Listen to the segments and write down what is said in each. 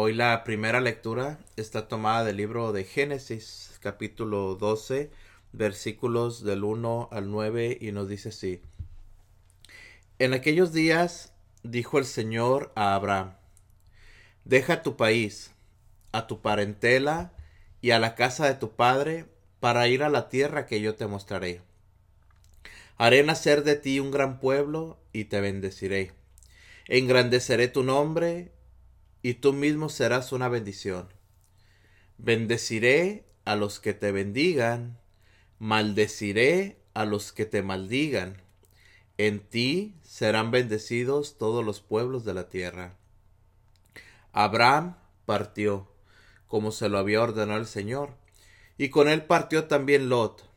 Hoy la primera lectura está tomada del libro de Génesis, capítulo 12, versículos del 1 al 9, y nos dice así. En aquellos días dijo el Señor a Abraham, Deja tu país, a tu parentela y a la casa de tu padre, para ir a la tierra que yo te mostraré. Haré nacer de ti un gran pueblo y te bendeciré. Engrandeceré tu nombre y tú mismo serás una bendición. Bendeciré a los que te bendigan, maldeciré a los que te maldigan. En ti serán bendecidos todos los pueblos de la tierra. Abraham partió, como se lo había ordenado el Señor, y con él partió también Lot.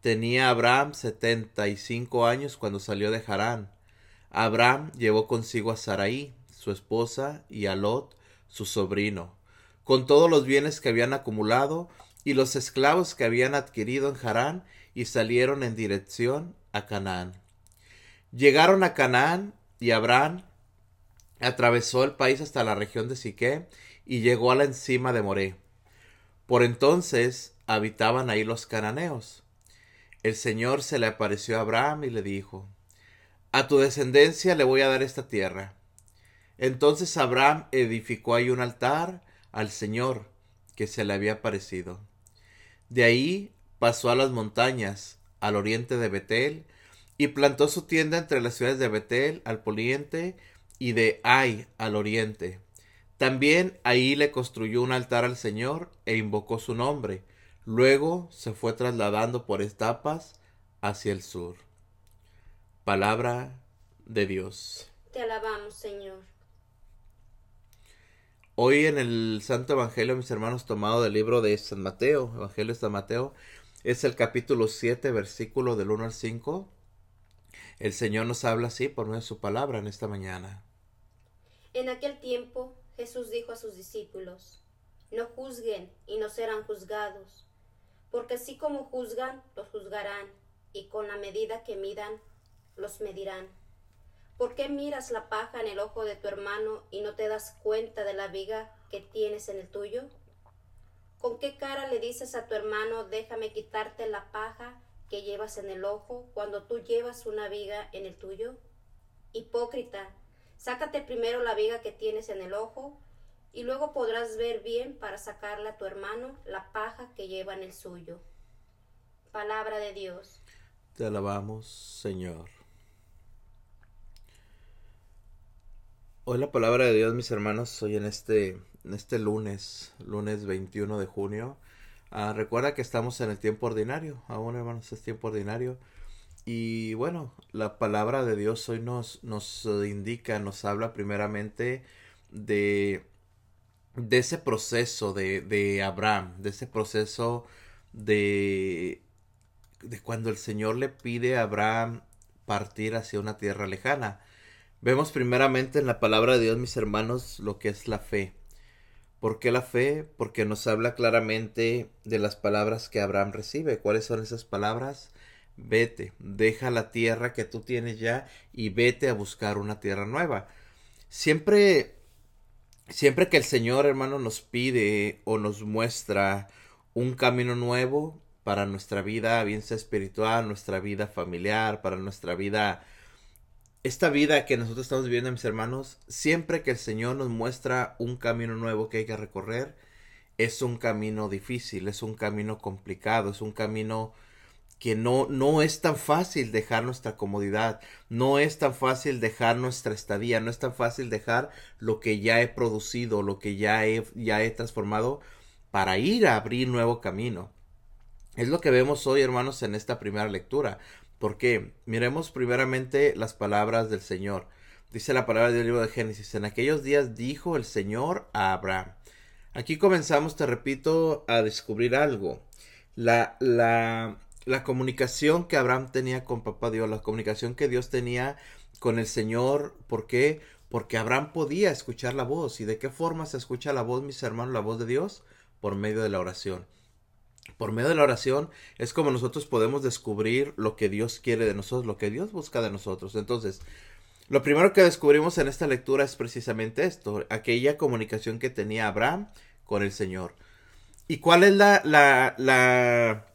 Tenía Abraham setenta y cinco años cuando salió de Harán. Abraham llevó consigo a Sarai, su esposa, y a Lot, su sobrino, con todos los bienes que habían acumulado y los esclavos que habían adquirido en Harán, y salieron en dirección a Canaán. Llegaron a Canaán, y Abraham atravesó el país hasta la región de Siqué, y llegó a la encima de Moré. Por entonces habitaban ahí los cananeos. El Señor se le apareció a Abraham y le dijo, A tu descendencia le voy a dar esta tierra. Entonces Abraham edificó ahí un altar al Señor que se le había aparecido. De ahí pasó a las montañas, al oriente de Betel, y plantó su tienda entre las ciudades de Betel al poniente y de Ai al oriente. También ahí le construyó un altar al Señor e invocó su nombre. Luego se fue trasladando por etapas hacia el sur. Palabra de Dios. Te alabamos, Señor. Hoy en el Santo Evangelio, mis hermanos, tomado del libro de San Mateo, Evangelio de San Mateo, es el capítulo 7, versículo del 1 al 5. El Señor nos habla así por medio de su palabra en esta mañana. En aquel tiempo Jesús dijo a sus discípulos, No juzguen y no serán juzgados, porque así como juzgan, los juzgarán, y con la medida que midan, los medirán. ¿Por qué miras la paja en el ojo de tu hermano y no te das cuenta de la viga que tienes en el tuyo? ¿Con qué cara le dices a tu hermano, déjame quitarte la paja que llevas en el ojo cuando tú llevas una viga en el tuyo? Hipócrita, sácate primero la viga que tienes en el ojo y luego podrás ver bien para sacarle a tu hermano la paja que lleva en el suyo. Palabra de Dios. Te alabamos, Señor. Hoy la palabra de Dios, mis hermanos, hoy en este, en este lunes, lunes 21 de junio. Ah, recuerda que estamos en el tiempo ordinario, aún hermanos, es tiempo ordinario. Y bueno, la palabra de Dios hoy nos, nos indica, nos habla primeramente de, de ese proceso de, de Abraham, de ese proceso de, de cuando el Señor le pide a Abraham partir hacia una tierra lejana. Vemos primeramente en la palabra de Dios, mis hermanos, lo que es la fe. ¿Por qué la fe? Porque nos habla claramente de las palabras que Abraham recibe. ¿Cuáles son esas palabras? Vete, deja la tierra que tú tienes ya y vete a buscar una tierra nueva. Siempre, siempre que el Señor, hermano, nos pide o nos muestra un camino nuevo para nuestra vida, bien sea espiritual, nuestra vida familiar, para nuestra vida esta vida que nosotros estamos viviendo, mis hermanos, siempre que el Señor nos muestra un camino nuevo que hay que recorrer, es un camino difícil, es un camino complicado, es un camino que no, no es tan fácil dejar nuestra comodidad, no es tan fácil dejar nuestra estadía, no es tan fácil dejar lo que ya he producido, lo que ya he, ya he transformado para ir a abrir nuevo camino. Es lo que vemos hoy, hermanos, en esta primera lectura. ¿Por qué? Miremos primeramente las palabras del Señor. Dice la palabra del libro de Génesis. En aquellos días dijo el Señor a Abraham. Aquí comenzamos, te repito, a descubrir algo. La, la, la comunicación que Abraham tenía con Papá Dios, la comunicación que Dios tenía con el Señor. ¿Por qué? Porque Abraham podía escuchar la voz. ¿Y de qué forma se escucha la voz, mis hermanos, la voz de Dios? Por medio de la oración. Por medio de la oración es como nosotros podemos descubrir lo que Dios quiere de nosotros, lo que Dios busca de nosotros. Entonces, Lo primero que descubrimos en esta lectura es precisamente esto, aquella comunicación que tenía Abraham con el Señor. ¿Y cuál es la, la, la,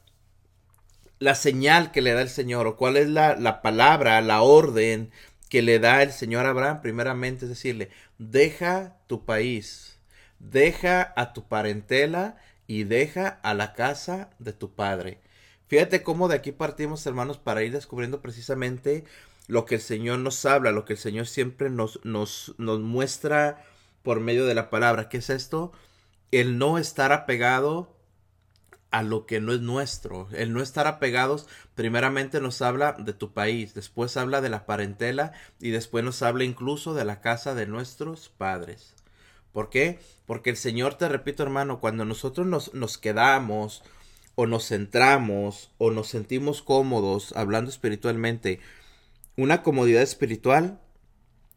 la señal que le da el Señor? ¿O cuál es la, la palabra, la orden que le da el Señor a Abraham? Primeramente es decirle, deja tu país, deja a tu parentela y deja a la casa de tu padre. Fíjate cómo de aquí partimos, hermanos, para ir descubriendo precisamente lo que el Señor nos habla, lo que el Señor siempre nos, nos, nos muestra por medio de la palabra. ¿Qué es esto? El no estar apegado a lo que no es nuestro. El no estar apegados, primeramente nos habla de tu país, después habla de la parentela y después nos habla incluso de la casa de nuestros padres. ¿Por qué? Porque el Señor, te repito hermano, cuando nosotros nos, nos quedamos o nos centramos o nos sentimos cómodos hablando espiritualmente una comodidad espiritual,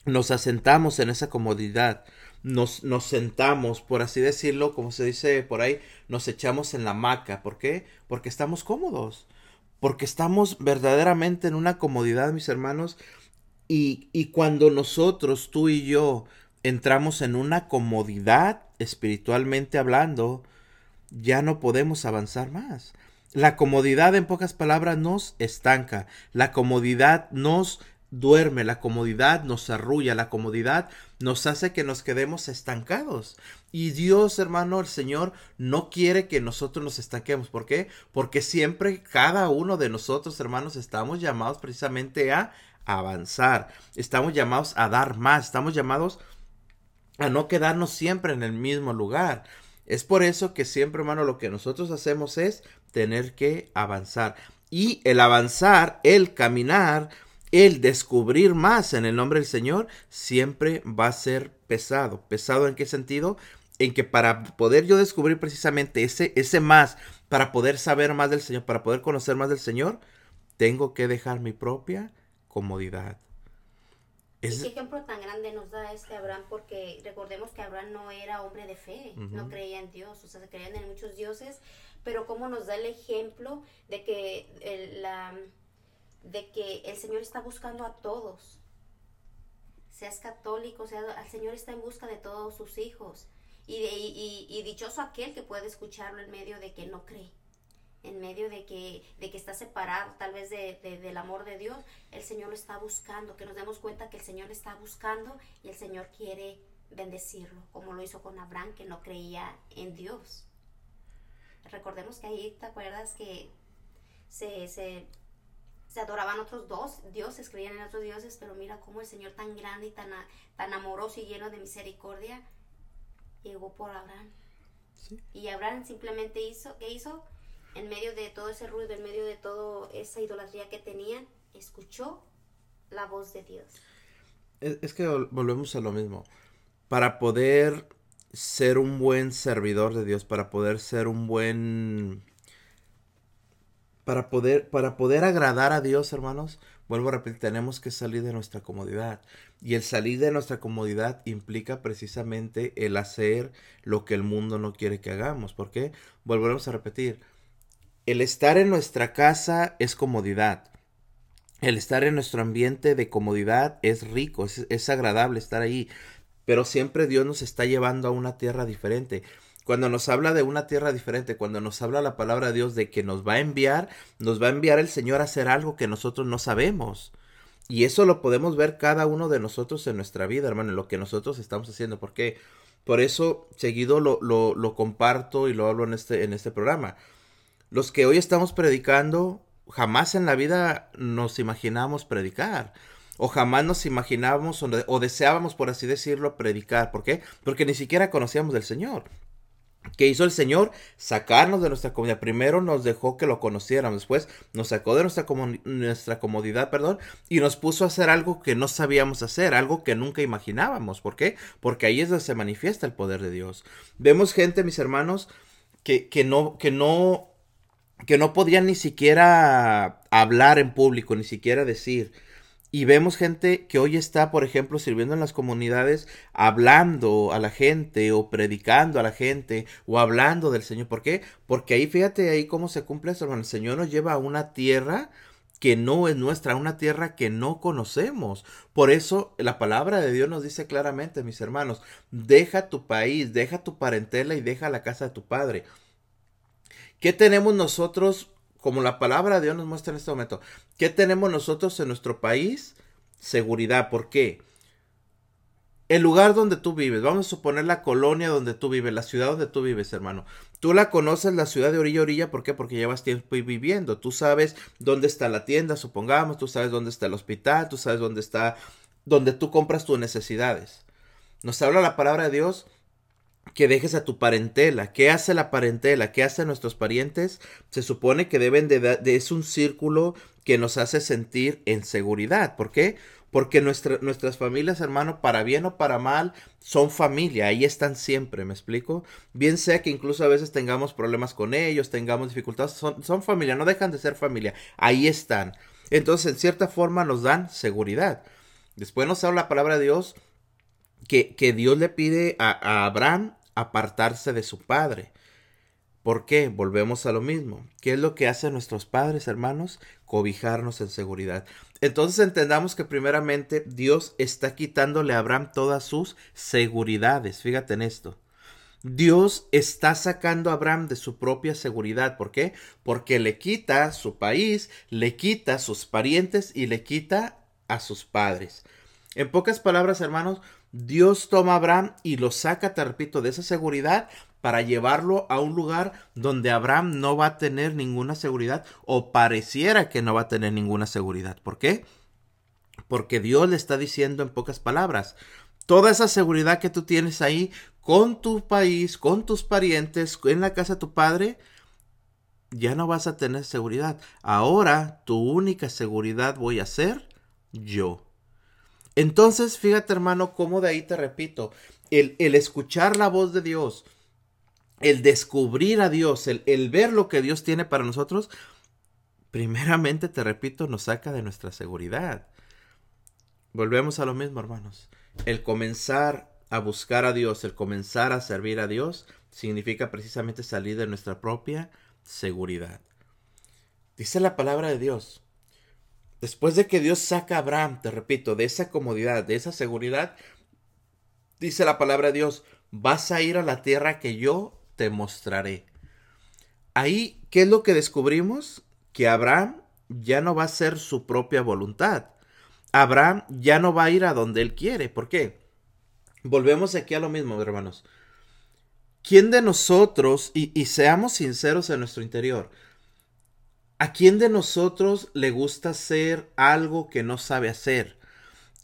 nos asentamos en esa comodidad, nos, nos sentamos, por así decirlo, como se dice por ahí, nos echamos en la hamaca. ¿Por qué? Porque estamos cómodos, porque estamos verdaderamente en una comodidad, mis hermanos, y, y cuando nosotros, tú y yo, entramos en una comodidad espiritualmente hablando, ya no podemos avanzar más. La comodidad, en pocas palabras, nos estanca. La comodidad nos duerme, la comodidad nos arrulla, la comodidad nos hace que nos quedemos estancados. Y Dios, hermano, el Señor no quiere que nosotros nos estanquemos. ¿Por qué? Porque siempre cada uno de nosotros, hermanos, estamos llamados precisamente a avanzar. Estamos llamados a dar más. Estamos llamados a no quedarnos siempre en el mismo lugar. Es por eso que siempre, hermano, lo que nosotros hacemos es tener que avanzar. Y el avanzar, el caminar, el descubrir más en el nombre del Señor, siempre va a ser pesado. ¿Pesado en qué sentido? En que para poder yo descubrir precisamente ese, ese más, para poder saber más del Señor, para poder conocer más del Señor, tengo que dejar mi propia comodidad. Es... ¿Qué ejemplo tan grande nos da este Abraham? Porque recordemos que Abraham no era hombre de fe, no creía en Dios, o sea, se creían en muchos dioses, pero cómo nos da el ejemplo de que el, la, de que el Señor está buscando a todos. Seas católico, sea, el Señor está en busca de todos sus hijos. Y, de, y, y, dichoso aquel que puede escucharlo en medio de que no cree, en medio de que, de que está separado tal vez de, del amor de Dios, el Señor lo está buscando, que nos demos cuenta que el Señor está buscando y el Señor quiere bendecirlo, como lo hizo con Abraham, que no creía en Dios recordemos que ahí, ¿te acuerdas que se, se, se adoraban otros dos dioses, creían en otros dioses, pero mira cómo el Señor tan grande y tan, tan amoroso y lleno de misericordia llegó por Abraham. Y Abraham simplemente hizo, ¿qué hizo? En medio de todo ese ruido, en medio de toda esa idolatría que tenían, escuchó la voz de Dios. es que volvemos a lo mismo. Para poder ser un buen servidor de Dios, para poder ser un buen para poder para poder agradar a Dios, hermanos, vuelvo a repetir, tenemos que salir de nuestra comodidad. Y el salir de nuestra comodidad implica precisamente el hacer lo que el mundo no quiere que hagamos. ¿Por qué? Volvemos a repetir. El estar en nuestra casa es comodidad. El estar en nuestro ambiente de comodidad es rico, es, es agradable estar ahí pero siempre Dios nos está llevando a una tierra diferente. Cuando nos habla de una tierra diferente, cuando nos habla la palabra de Dios de que nos va a enviar, nos va a enviar el Señor a hacer algo que nosotros no sabemos. Y eso lo podemos ver cada uno de nosotros en nuestra vida, hermano, en lo que nosotros estamos haciendo. Porque por eso seguido lo, lo, lo comparto y lo hablo en este, en este programa. Los que hoy estamos predicando, jamás en la vida nos imaginamos predicar o jamás nos imaginábamos o, deseábamos, por así decirlo, predicar. ¿Por qué? Porque ni siquiera conocíamos del Señor. ¿Qué hizo el Señor? Sacarnos de nuestra comodidad. Primero nos dejó que lo conociéramos, después nos sacó de nuestra, nuestra comodidad, perdón, y nos puso a hacer algo que no sabíamos hacer, algo que nunca imaginábamos. ¿Por qué? Porque ahí es donde se manifiesta el poder de Dios. Vemos gente, mis hermanos, que, que no, que no, que no podían ni siquiera hablar en público, ni siquiera decir. Y vemos gente que hoy está, por ejemplo, sirviendo en las comunidades, hablando a la gente o predicando a la gente o hablando del Señor. ¿Por qué? Porque ahí fíjate ahí cómo se cumple eso, hermano. El Señor nos lleva a una tierra que no es nuestra, una tierra que no conocemos. Por eso la palabra de Dios nos dice claramente, mis hermanos, deja tu país, deja tu parentela y deja la casa de tu padre. ¿Qué tenemos nosotros, como la palabra de Dios nos muestra en este momento? ¿Qué tenemos nosotros en nuestro país? Seguridad. ¿Por qué? el lugar donde tú vives, vamos a suponer la colonia donde tú vives, la ciudad donde tú vives, hermano. Tú la conoces, la ciudad de orilla a orilla, ¿por qué? Porque llevas tiempo viviendo. Tú sabes dónde está la tienda, supongamos, tú sabes dónde está el hospital, tú sabes dónde está, donde tú compras tus necesidades. Nos habla la palabra de Dios que dejes a tu parentela. ¿Qué hace la parentela? ¿Qué hacen nuestros parientes? Se supone que deben de, de es un círculo que nos hace sentir en seguridad. ¿Por qué? Porque nuestras familias, hermano, para bien o para mal, son familia, ahí están siempre, ¿me explico? Bien sea que incluso a veces tengamos problemas con ellos, tengamos dificultades, son, son familia, no dejan de ser familia, ahí están. Entonces, en cierta forma, nos dan seguridad. Después nos habla la palabra de Dios que, que Dios le pide a, a Abraham apartarse de su padre. ¿Por qué? Volvemos a lo mismo. ¿Qué es lo que hacen nuestros padres, hermanos? Cobijarnos en seguridad. Entonces entendamos que primeramente Dios está quitándole a Abraham todas sus seguridades. Fíjate en esto. Dios está sacando a Abraham de su propia seguridad. ¿Por qué? Porque le quita su país, le quita sus parientes y le quita a sus padres. En pocas palabras, hermanos, Dios toma a Abraham y lo saca, te repito, de esa seguridad para llevarlo a un lugar donde Abraham no va a tener ninguna seguridad o pareciera que no va a tener ninguna seguridad. ¿Por qué? Porque Dios le está diciendo en pocas palabras, toda esa seguridad que tú tienes ahí con tu país, con tus parientes, en la casa de tu padre, ya no vas a tener seguridad. Ahora tu única seguridad voy a ser yo. Entonces, fíjate hermano, cómo de ahí te repito, el, el escuchar la voz de Dios, el descubrir a Dios, el, el ver lo que Dios tiene para nosotros, primeramente, te repito, nos saca de nuestra seguridad. Volvemos a lo mismo, hermanos. El comenzar a buscar a Dios, el comenzar a servir a Dios, significa precisamente salir de nuestra propia seguridad. Dice la palabra de Dios. Después de que Dios saca a Abraham, te repito, de esa comodidad, de esa seguridad, dice la palabra de Dios, vas a ir a la tierra que yo te mostraré. Ahí, ¿qué es lo que descubrimos? Que Abraham ya no va a ser su propia voluntad. Abraham ya no va a ir a donde él quiere. ¿Por qué? Volvemos aquí a lo mismo, hermanos. ¿Quién de nosotros, y, y seamos sinceros en nuestro interior, ¿a quién de nosotros le gusta hacer algo que no sabe hacer?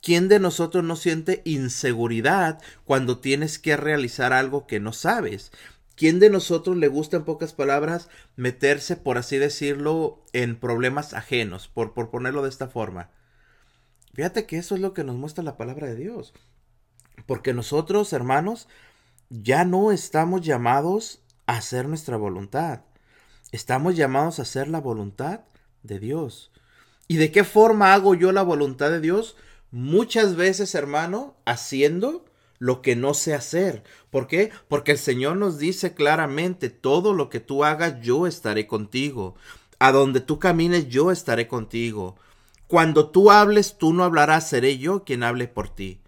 ¿Quién de nosotros no siente inseguridad cuando tienes que realizar algo que no sabes? ¿Quién de nosotros le gusta, en pocas palabras, meterse, por así decirlo, en problemas ajenos, por, por ponerlo de esta forma? Fíjate que eso es lo que nos muestra la palabra de Dios. Porque nosotros, hermanos, ya no estamos llamados a hacer nuestra voluntad. Estamos llamados a hacer la voluntad de Dios. ¿Y de qué forma hago yo la voluntad de Dios? Muchas veces, hermano, haciendo lo que no sé hacer. ¿Por qué? Porque el Señor nos dice claramente, todo lo que tú hagas, yo estaré contigo. A donde tú camines, yo estaré contigo. Cuando tú hables, tú no hablarás, seré yo quien hable por ti.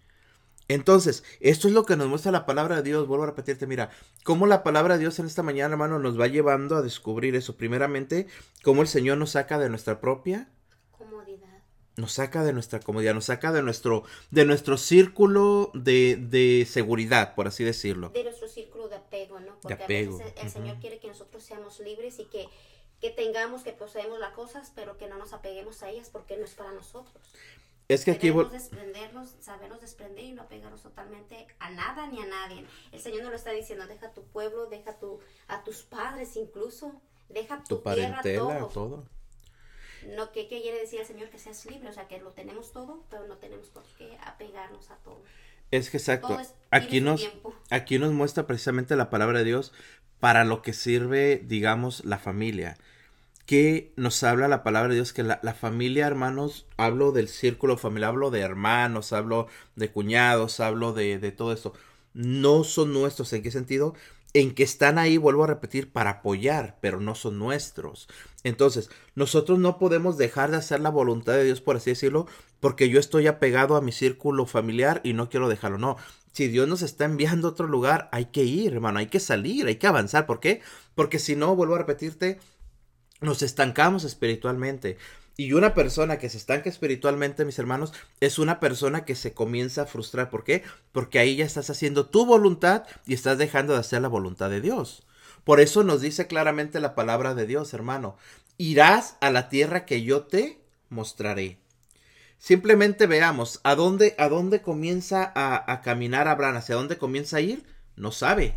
Entonces, esto es lo que nos muestra la palabra de Dios. Vuelvo a repetirte, mira, cómo la palabra de Dios en esta mañana, hermano, nos va llevando a descubrir eso. Primeramente, cómo el Señor nos saca de nuestra propia nos saca de nuestra comodidad, nos saca de nuestro, de nuestro círculo de, de seguridad, por así decirlo. De nuestro círculo de apego, ¿no? Porque a veces el, Señor quiere que nosotros seamos libres y que, que tengamos, que poseemos las cosas, pero que no nos apeguemos a ellas porque no es para nosotros. Es que aquí desprendernos, sabernos desprender y no apegarnos totalmente a nada ni a nadie. El Señor nos lo está diciendo, deja tu pueblo, deja tu, a tus padres incluso, deja tu, tierra, todo. No, ¿qué, quiere decir el Señor? Que seas libre, o sea, que lo tenemos todo, pero no tenemos por qué apegarnos a todo. Es que exacto. aquí nos, aquí nos muestra precisamente la palabra de Dios para lo que sirve, digamos, la familia. Que nos habla la palabra de Dios que la, familia, hermanos, hablo del círculo familiar, hablo de hermanos, hablo de cuñados, hablo de, de todo esto. no son nuestros. ¿En qué sentido? En que están ahí, vuelvo a repetir, para apoyar, pero no son nuestros. Entonces, nosotros no podemos dejar de hacer la voluntad de Dios, por así decirlo, porque yo estoy apegado a mi círculo familiar y no quiero dejarlo. No, si Dios nos está enviando a otro lugar, hay que ir, hermano, hay que salir, hay que avanzar. ¿Por qué? Porque si no, vuelvo a repetirte, nos estancamos espiritualmente. Y una persona que se estanca espiritualmente, mis hermanos, es una persona que se comienza a frustrar. ¿Por qué? Porque ahí ya estás haciendo tu voluntad y estás dejando de hacer la voluntad de Dios. Por eso nos dice claramente la palabra de Dios, hermano. Irás a la tierra que yo te mostraré. Simplemente veamos a dónde, a dónde comienza a, a caminar Abraham, hacia dónde comienza a ir, no sabe.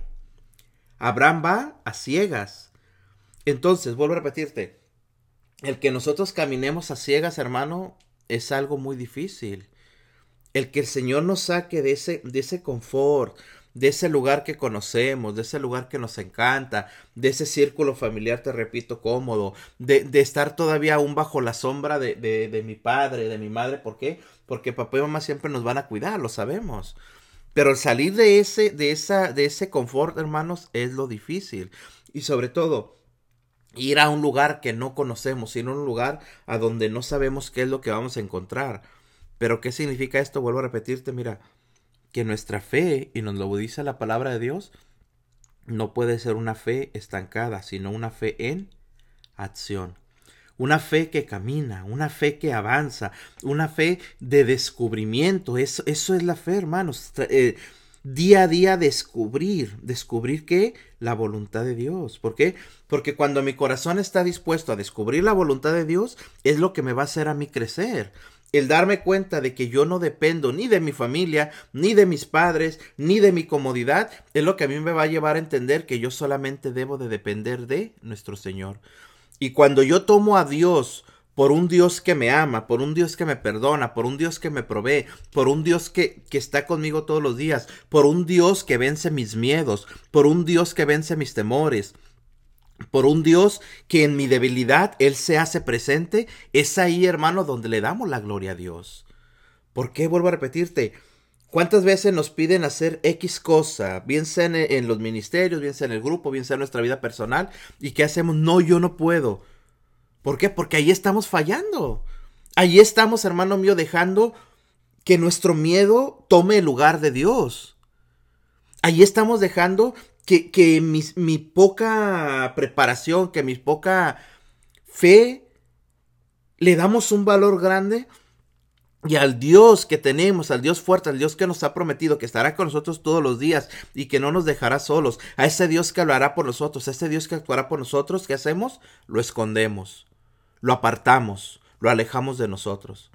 Abraham va a ciegas. Entonces, vuelvo a repetirte, el que nosotros caminemos a ciegas, hermano, es algo muy difícil. El que el Señor nos saque de ese, de ese confort, de ese lugar que conocemos, de ese lugar que nos encanta, de ese círculo familiar, te repito, cómodo, de, de estar todavía aún bajo la sombra de, de, de, mi padre, de mi madre. ¿Por qué? Porque papá y mamá siempre nos van a cuidar, lo sabemos. Pero el salir de ese, de esa, de ese confort, hermanos, es lo difícil. Y sobre todo, ir a un lugar que no conocemos, sino un lugar a donde no sabemos qué es lo que vamos a encontrar. Pero ¿qué significa esto? Vuelvo a repetirte, mira, que nuestra fe, y nos lo dice la palabra de Dios, no puede ser una fe estancada, sino una fe en acción. Una fe que camina, una fe que avanza, una fe de descubrimiento. Eso, eso es la fe, hermanos. Eh, día a día descubrir, descubrir que la voluntad de Dios. ¿Por qué? Porque cuando mi corazón está dispuesto a descubrir la voluntad de Dios, es lo que me va a hacer a mí crecer. El darme cuenta de que yo no dependo ni de mi familia, ni de mis padres, ni de mi comodidad, es lo que a mí me va a llevar a entender que yo solamente debo de depender de nuestro Señor. Y cuando yo tomo a Dios por un Dios que me ama, por un Dios que me perdona, por un Dios que me provee, por un Dios que, que, está conmigo todos los días, por un Dios que vence mis miedos, por un Dios que vence mis temores, por un Dios que en mi debilidad Él se hace presente, es ahí, hermano, donde le damos la gloria a Dios. ¿Por qué? Vuelvo a repetirte. ¿Cuántas veces nos piden hacer X cosa? Bien sea en, en los ministerios, bien sea en el grupo, bien sea en nuestra vida personal. ¿Y qué hacemos? No, yo no puedo. ¿Por qué? Porque ahí estamos fallando. Ahí estamos, hermano mío, dejando que nuestro miedo tome el lugar de Dios. Ahí estamos dejando que, que mi, mi, poca preparación, que mi poca fe, le damos un valor grande. Y al Dios que tenemos, al Dios fuerte, al Dios que nos ha prometido que estará con nosotros todos los días y que no nos dejará solos, a ese Dios que hablará por nosotros, a ese Dios que actuará por nosotros, ¿qué hacemos? Lo escondemos lo apartamos, lo alejamos de nosotros.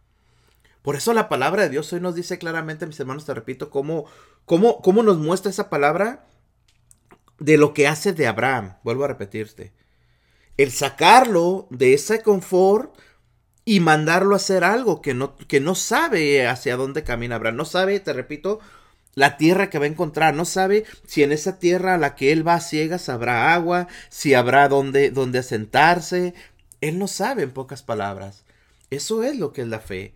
Por eso la palabra de Dios hoy nos dice claramente, mis hermanos, te repito, cómo, cómo, cómo nos muestra esa palabra de lo que hace de Abraham. Vuelvo a repetirte. El sacarlo de ese confort y mandarlo a hacer algo que no, que no sabe hacia dónde camina Abraham. No sabe, te repito, la tierra que va a encontrar. No sabe si en esa tierra a la que él va a ciegas habrá agua, si habrá donde, donde asentarse, él no sabe en pocas palabras. Eso es lo que es la fe.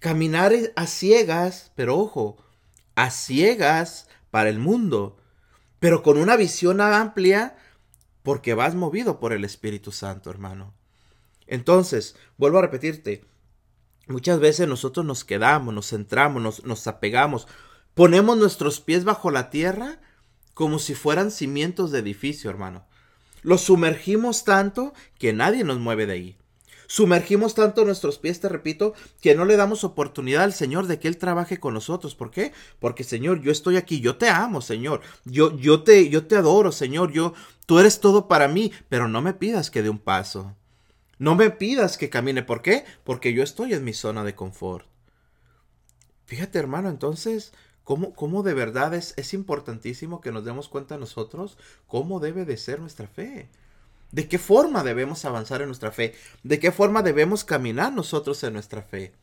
Caminar a ciegas, pero ojo, a ciegas para el mundo, pero con una visión amplia porque vas movido por el Espíritu Santo, hermano. Entonces, vuelvo a repetirte, muchas veces nosotros nos quedamos, nos centramos, nos, nos apegamos, ponemos nuestros pies bajo la tierra como si fueran cimientos de edificio, hermano. Los sumergimos tanto que nadie nos mueve de ahí. Sumergimos tanto nuestros pies, te repito, que no le damos oportunidad al Señor de que Él trabaje con nosotros. ¿Por qué? Porque, Señor, yo estoy aquí, yo te amo, Señor. Yo, yo te, yo te adoro, Señor. Yo, tú eres todo para mí, pero no me pidas que dé un paso. No me pidas que camine. ¿Por qué? Porque yo estoy en mi zona de confort. Fíjate, hermano, entonces ¿Cómo, cómo de verdad es, es importantísimo que nos demos cuenta nosotros cómo debe de ser nuestra fe? ¿De qué forma debemos avanzar en nuestra fe? ¿De qué forma debemos caminar nosotros en nuestra fe?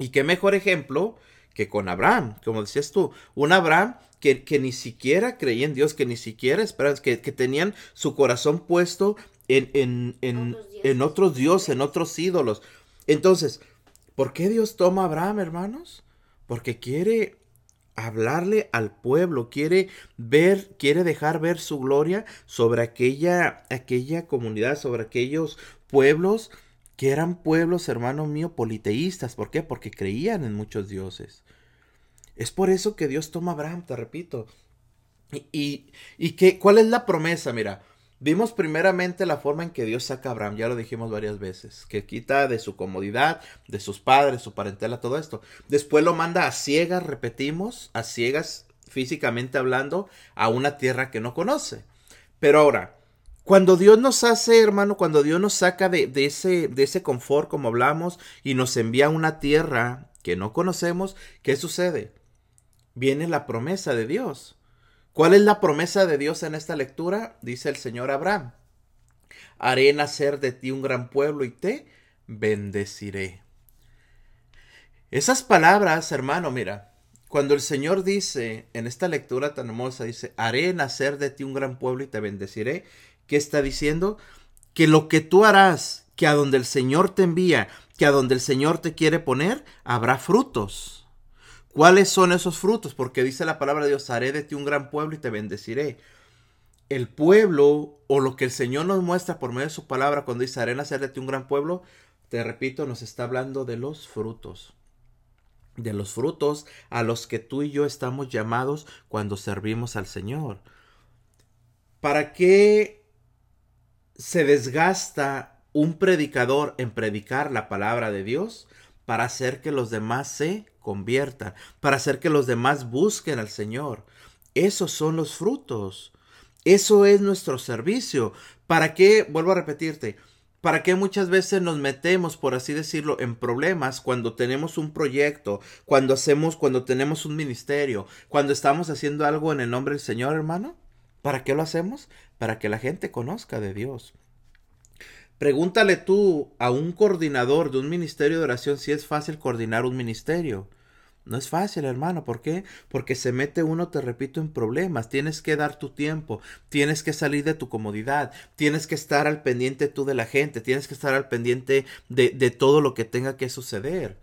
Y qué mejor ejemplo que con Abraham, como decías tú, un Abraham que, que ni siquiera creía en Dios, que ni siquiera esperaban, que, que tenían su corazón puesto en, en, en, en otros dioses, en otros ídolos. Entonces, ¿por qué Dios toma a Abraham, hermanos? Porque quiere hablarle al pueblo, quiere ver, quiere dejar ver su gloria sobre aquella, aquella comunidad, sobre aquellos pueblos que eran pueblos, hermano mío, politeístas. ¿Por qué? Porque creían en muchos dioses. Es por eso que Dios toma a Abraham, te repito. Y, y, y ¿cuál es la promesa? Mira, Vimos primeramente la forma en que Dios saca a Abraham, ya lo dijimos varias veces, que quita de su comodidad, de sus padres, su parentela, todo esto. Después lo manda a ciegas, repetimos, a ciegas físicamente hablando, a una tierra que no conoce. Pero ahora, cuando Dios nos hace, hermano, cuando Dios nos saca de, de, ese, de ese confort, como hablamos, y nos envía a una tierra que no conocemos, ¿qué sucede? Viene la promesa de Dios. ¿Cuál es la promesa de Dios en esta lectura? Dice el Señor Abraham. Haré nacer de ti un gran pueblo y te bendeciré. Esas palabras, hermano, mira, cuando el Señor dice en esta lectura tan hermosa, dice, haré nacer de ti un gran pueblo y te bendeciré, ¿qué está diciendo? Que lo que tú harás, que a donde el Señor te envía, que a donde el Señor te quiere poner, habrá frutos. ¿Cuáles son esos frutos? Porque dice la palabra de Dios, haré de ti un gran pueblo y te bendeciré. El pueblo o lo que el Señor nos muestra por medio de su palabra cuando dice haré nacer de ti un gran pueblo, te repito, nos está hablando de los frutos. De los frutos a los que tú y yo estamos llamados cuando servimos al Señor. ¿Para qué se desgasta un predicador en predicar la palabra de Dios? Para hacer que los demás se conviertan, para hacer que los demás busquen al Señor. Esos son los frutos. Eso es nuestro servicio. ¿Para qué? Vuelvo a repetirte. ¿Para qué muchas veces nos metemos, por así decirlo, en problemas cuando tenemos un proyecto, cuando hacemos, cuando tenemos un ministerio, cuando estamos haciendo algo en el nombre del Señor, hermano? ¿Para qué lo hacemos? Para que la gente conozca de Dios. Pregúntale tú a un coordinador de un ministerio de oración si es fácil coordinar un ministerio. No es fácil, hermano. ¿Por qué? Porque se mete uno, te repito, en problemas. Tienes que dar tu tiempo, tienes que salir de tu comodidad, tienes que estar al pendiente tú de la gente, tienes que estar al pendiente de, de todo lo que tenga que suceder.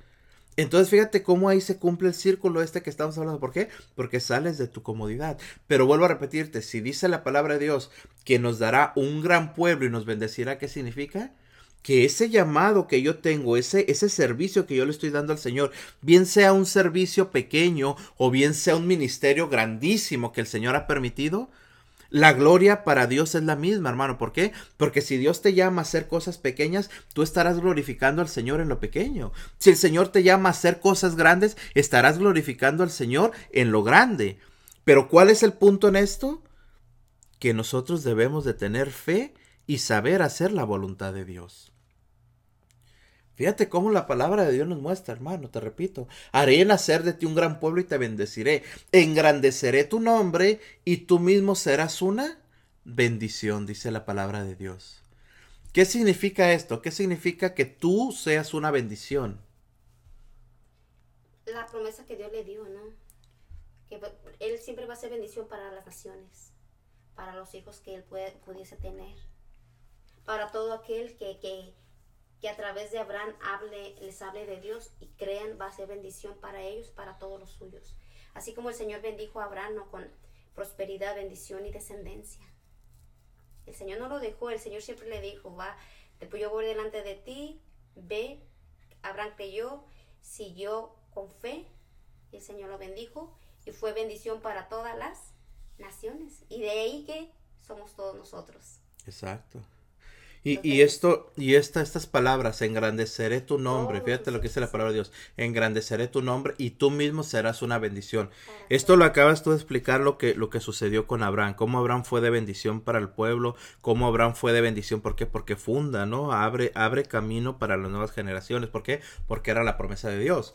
Entonces fíjate cómo ahí se cumple el círculo este que estamos hablando. ¿Por qué? Porque sales de tu comodidad. Pero vuelvo a repetirte, si dice la palabra de Dios que nos dará un gran pueblo y nos bendecirá, ¿qué significa? Que ese llamado que yo tengo, ese, ese servicio que yo le estoy dando al Señor, bien sea un servicio pequeño o bien sea un ministerio grandísimo que el Señor ha permitido, la gloria para Dios es la misma, hermano. ¿Por qué? Porque si Dios te llama a hacer cosas pequeñas, tú estarás glorificando al Señor en lo pequeño. Si el Señor te llama a hacer cosas grandes, estarás glorificando al Señor en lo grande. Pero ¿cuál es el punto en esto? Que nosotros debemos de tener fe y saber hacer la voluntad de Dios. Fíjate cómo la palabra de Dios nos muestra, hermano, te repito. Haré nacer de ti un gran pueblo y te bendeciré. Engrandeceré tu nombre y tú mismo serás una bendición, dice la palabra de Dios. ¿Qué significa esto? ¿Qué significa que tú seas una bendición? La promesa que Dios le dio, ¿no? Que Él siempre va a ser bendición para las naciones, para los hijos que Él pudiese tener, para todo aquel que, que que a través de Abraham hable, les hable de Dios y crean va a ser bendición para ellos, para todos los suyos. Así como el Señor bendijo a Abraham ¿no? con prosperidad, bendición y descendencia. El Señor no lo dejó, el Señor siempre le dijo, va, después yo voy delante de ti, ve, Abraham creyó, siguió con fe, el Señor lo bendijo y fue bendición para todas las naciones. Y de ahí que somos todos nosotros. Exacto. Y, y, esto, y esta, estas palabras, engrandeceré tu nombre, fíjate lo que dice la palabra de Dios, engrandeceré tu nombre y tú mismo serás una bendición. Esto lo acabas tú de explicar lo que, lo que sucedió con Abraham, cómo Abraham fue de bendición para el pueblo, cómo Abraham fue de bendición, ¿por qué? Porque funda, ¿no? Abre, abre camino para las nuevas generaciones, ¿por qué? Porque era la promesa de Dios.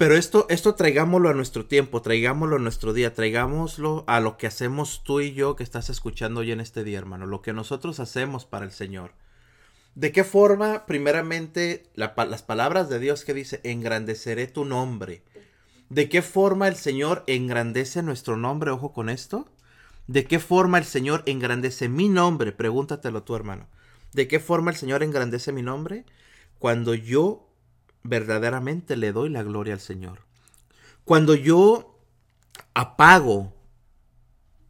Pero esto, esto traigámoslo a nuestro tiempo, traigámoslo a nuestro día, traigámoslo a lo que hacemos tú y yo que estás escuchando hoy en este día, hermano, lo que nosotros hacemos para el Señor. ¿De qué forma, primeramente, las palabras de Dios que dice, engrandeceré tu nombre? ¿De qué forma el Señor engrandece nuestro nombre? Ojo con esto. ¿De qué forma el Señor engrandece mi nombre? Pregúntatelo tú, hermano. ¿De qué forma el Señor engrandece mi nombre? Cuando yo verdaderamente le doy la gloria al Señor. Cuando yo apago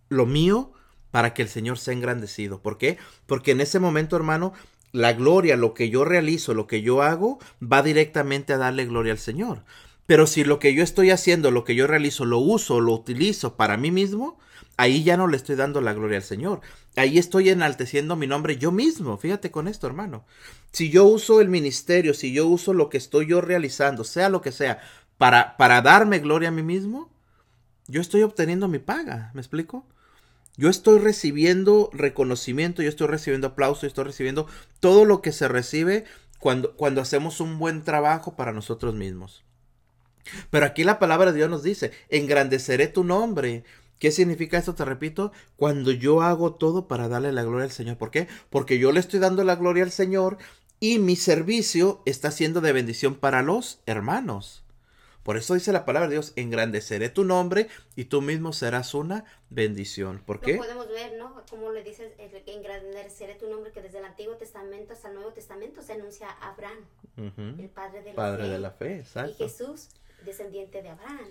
lo mío para que el Señor sea engrandecido. ¿Por qué? Porque en ese momento, hermano, la gloria, lo que yo realizo, lo que yo hago, va directamente a darle gloria al Señor. Pero si lo que yo estoy haciendo, lo que yo realizo, lo uso, lo utilizo para mí mismo, ahí ya no le estoy dando la gloria al Señor. Ahí estoy enalteciendo mi nombre yo mismo. Fíjate con esto, hermano. Si yo uso el ministerio, si yo uso lo que estoy yo realizando, sea lo que sea, para, para darme gloria a mí mismo, yo estoy obteniendo mi paga. ¿Me explico? Yo estoy recibiendo reconocimiento, yo estoy recibiendo aplauso, yo estoy recibiendo todo lo que se recibe cuando, cuando hacemos un buen trabajo para nosotros mismos. Pero aquí la palabra de Dios nos dice, engrandeceré tu nombre. ¿Qué significa esto? Te repito, cuando yo hago todo para darle la gloria al Señor. ¿Por qué? Porque yo le estoy dando la gloria al Señor y mi servicio está siendo de bendición para los hermanos. Por eso dice la palabra de Dios, engrandeceré tu nombre y tú mismo serás una bendición. ¿Por qué? Lo podemos ver, ¿no? Como le dices, engrandeceré tu nombre, que desde el Antiguo Testamento hasta el Nuevo Testamento se anuncia a Abraham, el padre de la padre fe. de la fe, exacto. Y Jesús, descendiente de Abraham.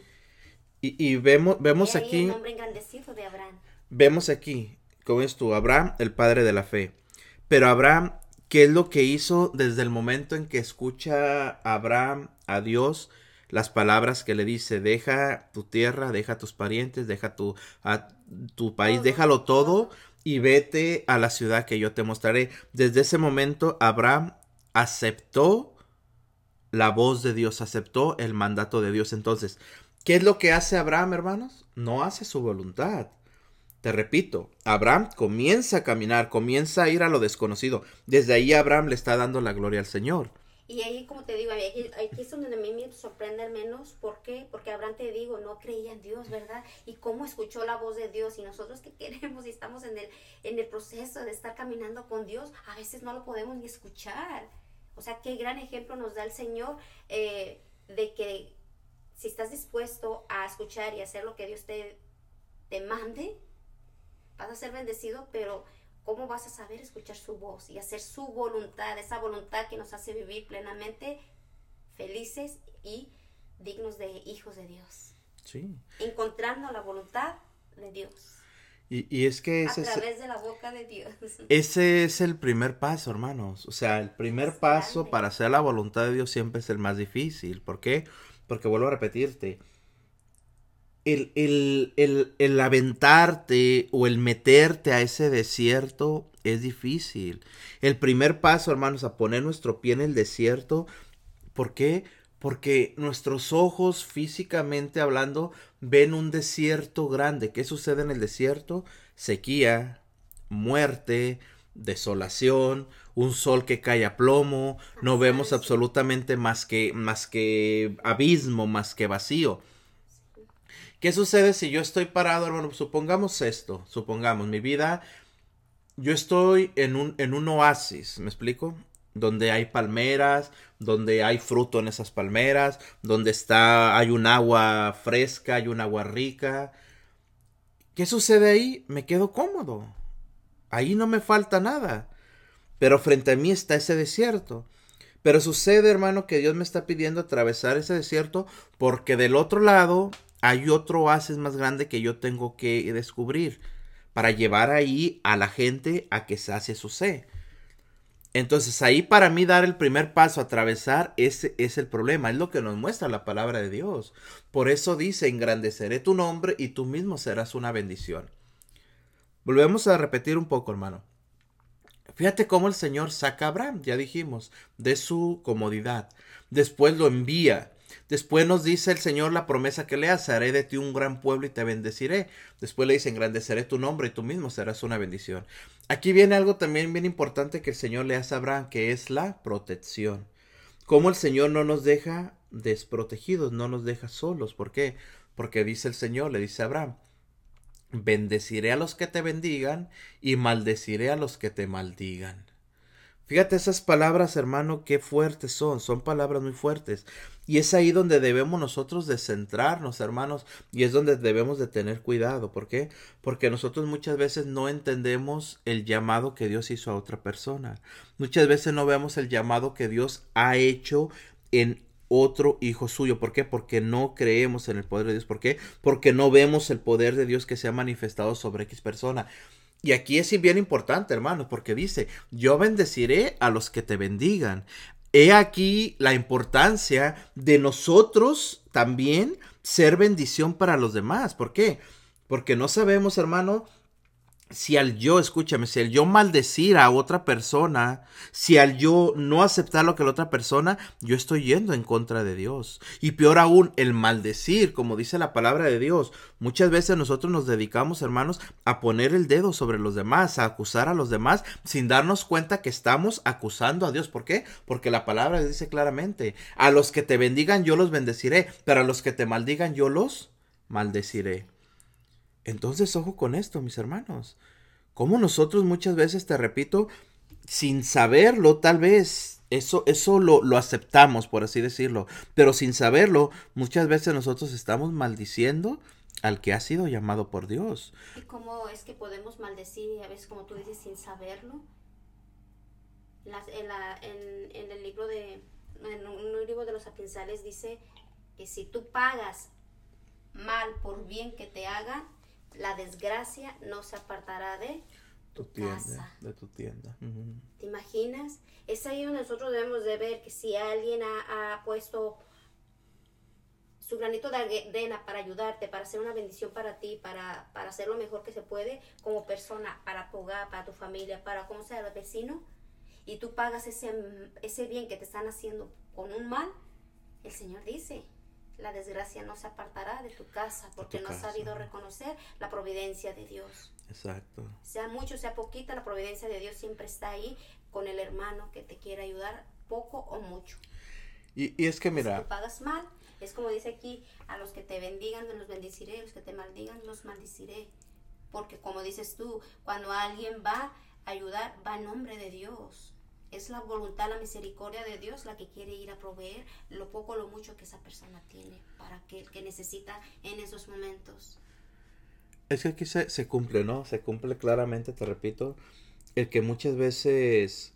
Y, y vemos, vemos Y aquí, el nombre engrandecido de Abraham. vemos aquí, ¿cómo es tú? Abraham, el padre de la fe. Pero Abraham, ¿qué es lo que hizo desde el momento en que escucha Abraham a Dios? las palabras que le dice, deja tu tierra, deja tus parientes, deja tu, a, tu país, déjalo todo todo. y vete a la ciudad que yo te mostraré. Desde ese momento Abraham aceptó la voz de Dios, aceptó el mandato de Dios. Entonces, ¿qué es lo que hace Abraham, hermanos? No hace su voluntad. Te repito, Abraham comienza a caminar, comienza a ir a lo desconocido. Desde ahí Abraham le está dando la gloria al Señor. Y ahí, como te digo, aquí, es donde a mí me sorprende menos. ¿Por qué? Porque Abraham, te digo, no creía en Dios, ¿verdad? Y cómo escuchó la voz de Dios. Y nosotros que queremos y estamos en el, en el proceso de estar caminando con Dios, a veces no lo podemos ni escuchar. O sea, qué gran ejemplo nos da el Señor eh, de que si estás dispuesto a escuchar y hacer lo que Dios te, te mande, vas a ser bendecido, pero ¿cómo vas a saber escuchar su voz y hacer su voluntad, esa voluntad que nos hace vivir plenamente felices y dignos de hijos de Dios? Sí. Encontrando la voluntad de Dios Y, y es que a ese es, través de la boca de Dios. ese es el primer paso, hermanos. O sea, el primer paso para hacer la voluntad de Dios siempre es el más difícil. ¿Por qué? Porque vuelvo a repetirte. El, el, el, el aventarte o el meterte a ese desierto es difícil. El primer paso, hermanos, a poner nuestro pie en el desierto. ¿Por qué? Porque nuestros ojos, físicamente hablando, ven un desierto grande. ¿Qué sucede en el desierto? Sequía, muerte, desolación, un sol que cae a plomo, no vemos absolutamente más que, más que abismo, más que vacío. ¿Qué sucede si yo estoy parado, hermano? Supongamos esto, supongamos mi vida, yo estoy en un, en un oasis, ¿me explico? Donde hay palmeras, donde hay fruto en esas palmeras, donde está, hay un agua fresca, hay un agua rica. ¿Qué sucede ahí? Me quedo cómodo. Ahí no me falta nada. Pero frente a mí está ese desierto. Pero sucede, hermano, que Dios me está pidiendo atravesar ese desierto porque del otro lado hay otro oasis más grande que yo tengo que descubrir para llevar ahí a la gente a que sacie su sed. Entonces ahí para mí dar el primer paso, atravesar, ese es el problema, es lo que nos muestra la palabra de Dios. Por eso dice, engrandeceré tu nombre y tú mismo serás una bendición. Volvemos a repetir un poco, hermano. Fíjate cómo el Señor saca a Abraham, ya dijimos, de su comodidad. Después lo envía. Después nos dice el Señor la promesa que le hace, haré de ti un gran pueblo y te bendeciré. Después le dice, engrandeceré tu nombre y tú mismo serás una bendición. Aquí viene algo también bien importante que el Señor le hace a Abraham, que es la protección. Cómo el Señor no nos deja desprotegidos, no nos deja solos. ¿Por qué? Porque dice el Señor, le dice a Abraham, bendeciré a los que te bendigan y maldeciré a los que te maldigan. Fíjate esas palabras, hermano, qué fuertes son, son palabras muy fuertes. Y es ahí donde debemos nosotros de centrarnos, hermanos, y es donde debemos de tener cuidado. ¿Por qué? Porque nosotros muchas veces no entendemos el llamado que Dios hizo a otra persona. Muchas veces no vemos el llamado que Dios ha hecho en otro hijo suyo. ¿Por qué? Porque no creemos en el poder de Dios. ¿Por qué? Porque no vemos el poder de Dios que se ha manifestado sobre X persona. Y aquí es bien importante, hermanos, porque dice, yo bendeciré a los que te bendigan. He aquí la importancia de nosotros también ser bendición para los demás. ¿Por qué? Porque no sabemos, hermano, si al yo, escúchame, si al yo maldecir a otra persona, si al yo no aceptar lo que la otra persona, yo estoy yendo en contra de Dios. Y peor aún, el maldecir, como dice la palabra de Dios. Muchas veces nosotros nos dedicamos, hermanos, a poner el dedo sobre los demás, a acusar a los demás, sin darnos cuenta que estamos acusando a Dios. ¿Por qué? Porque la palabra dice claramente, a los que te bendigan yo los bendeciré, pero a los que te maldigan yo los maldeciré. Entonces, ojo con esto, mis hermanos. Como nosotros muchas veces, te repito, sin saberlo, tal vez eso, eso lo, lo, aceptamos, por así decirlo, pero sin saberlo, muchas veces nosotros estamos maldiciendo al que ha sido llamado por Dios. ¿Y cómo es que podemos maldecir, a veces como tú dices, sin saberlo? en, el libro de, en un libro de los apinsales dice que si tú pagas mal por bien que te hagan, la desgracia no se apartará de tu, tienda, de tu tienda. ¿Te imaginas? Es ahí donde nosotros debemos de ver que si alguien ha, puesto su granito de arena para ayudarte, para hacer una bendición para ti, para, para hacer lo mejor que se puede como persona, para tu hogar, para tu familia, para como sea el vecino, y tú pagas ese, ese bien que te están haciendo con un mal, el Señor dice, la desgracia no se apartará de tu casa porque no has sabido reconocer la providencia de Dios. Exacto. Sea mucho, sea poquita, la providencia de Dios siempre está ahí con el hermano que te quiere ayudar, poco o mucho. Y, y es que mira... Si pagas mal, es como dice aquí, a los que te bendigan los bendeciré, a los que te maldigan los maldiciré. Porque como dices tú, cuando alguien va a ayudar, va en nombre de Dios. Es la voluntad, la misericordia de Dios la que quiere ir a proveer lo poco o lo mucho que esa persona tiene para que, que necesita en esos momentos. Es que aquí se, se cumple, ¿no? Se cumple claramente, te repito, el que muchas veces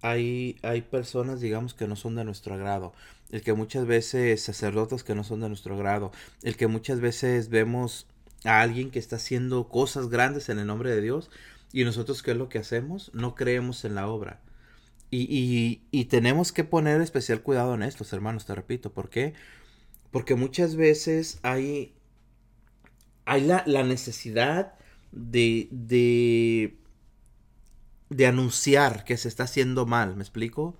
hay, hay personas, digamos, que no son de nuestro agrado. El que muchas veces sacerdotes que no son de nuestro agrado. El que muchas veces vemos a alguien que está haciendo cosas grandes en el nombre de Dios y nosotros, ¿qué es lo que hacemos? No creemos en la obra. Y, y, tenemos que poner especial cuidado en estos, hermanos, te repito. ¿Por qué? Porque muchas veces hay, hay la, la necesidad de, de, de anunciar que se está haciendo mal, ¿me explico?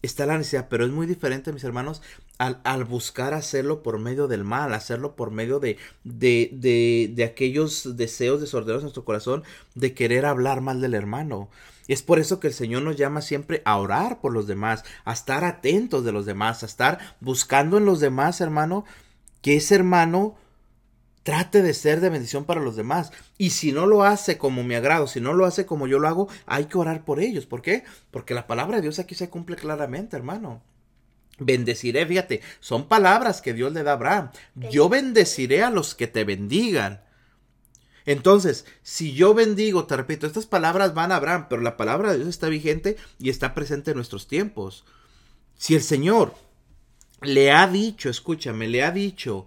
Está la necesidad, pero es muy diferente, mis hermanos, al, al, buscar hacerlo por medio del mal, hacerlo por medio de, de, de, de aquellos deseos desordenados en nuestro corazón de querer hablar mal del hermano. Es por eso que el Señor nos llama siempre a orar por los demás, a estar atentos de los demás, a estar buscando en los demás, hermano, que ese hermano trate de ser de bendición para los demás. Y si no lo hace como me agrado, si no lo hace como yo lo hago, hay que orar por ellos. ¿Por qué? Porque la palabra de Dios aquí se cumple claramente, hermano. Bendeciré, fíjate, son palabras que Dios le da a Abraham. Yo bendeciré a los que te bendigan entonces, si yo bendigo, te repito, estas palabras van a Abraham, pero la palabra de Dios está vigente y está presente en nuestros tiempos. Si el Señor le ha dicho, escúchame, le ha dicho,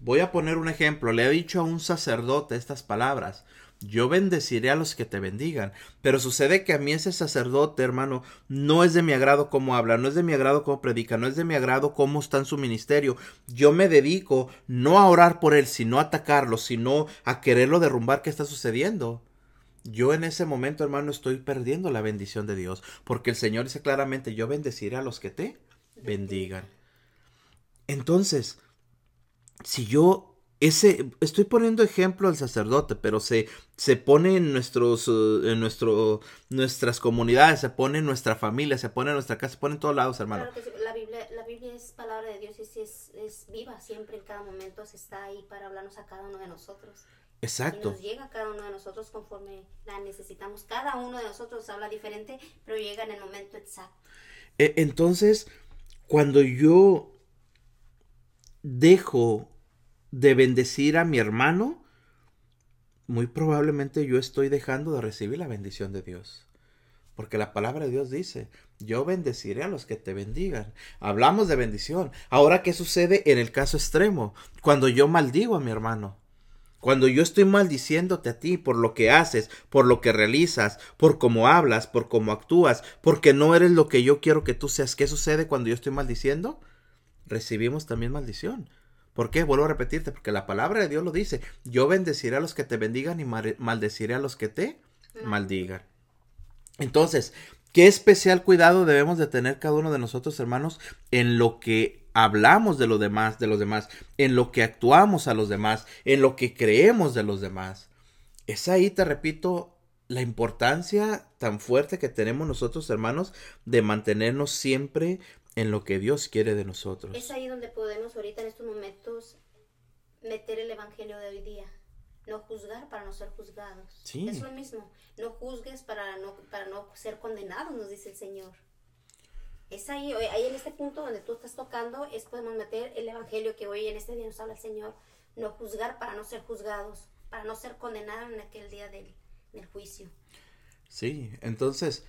voy a poner un ejemplo, le ha dicho a un sacerdote estas palabras, yo bendeciré a los que te bendigan. Pero sucede que a mí ese sacerdote, hermano, no es de mi agrado cómo habla, no es de mi agrado cómo predica, no es de mi agrado cómo está en su ministerio. Yo me dedico no a orar por él, sino a atacarlo, sino a quererlo derrumbar. ¿Qué está sucediendo? Yo en ese momento, hermano, estoy perdiendo la bendición de Dios, porque el Señor dice claramente, yo bendeciré a los que te bendigan. Entonces, si yo ese, estoy poniendo ejemplo al sacerdote, pero se, se pone en nuestros, eh, en nuestro, nuestras comunidades, se pone en nuestra familia, se pone en nuestra casa, se pone en todos lados, hermano. Claro que la, Biblia, la Biblia es palabra de Dios y es, es, viva, siempre en cada momento se está ahí para hablarnos a cada uno de nosotros. Exacto. Y nos llega a cada uno de nosotros conforme la necesitamos. Cada uno de nosotros habla diferente, pero llega en el momento exacto. E, entonces, cuando yo dejo de bendecir a mi hermano, muy probablemente yo estoy dejando de recibir la bendición de Dios. Porque la palabra de Dios dice, yo bendeciré a los que te bendigan. Hablamos de bendición. Ahora, ¿qué sucede en el caso extremo? Cuando yo maldigo a mi hermano. Cuando yo estoy maldiciéndote a ti por lo que haces, por lo que realizas, por cómo hablas, por cómo actúas, porque no eres lo que yo quiero que tú seas, ¿qué sucede cuando yo estoy maldiciendo? Recibimos también maldición. ¿Por qué? Vuelvo a repetirte, porque la palabra de Dios lo dice. Yo bendeciré a los que te bendigan y maldeciré a los que te maldigan. Entonces, qué especial cuidado debemos de tener cada uno de nosotros, hermanos, en lo que hablamos de los demás, de los demás, en lo que actuamos a los demás, en lo que creemos de los demás. Es ahí, te repito, la importancia tan fuerte que tenemos nosotros, hermanos, de mantenernos siempre en lo que Dios quiere de nosotros. Es ahí donde podemos ahorita en estos momentos meter el evangelio de hoy día. No juzgar para no ser juzgados. Sí. Es lo mismo. No juzgues para no, para no ser condenado, nos dice el Señor. Es ahí, ahí en este punto donde tú estás tocando, es podemos meter el evangelio que hoy en este día nos habla el Señor. No juzgar para no ser juzgados, para no ser condenados en aquel día del, del juicio. Sí, entonces,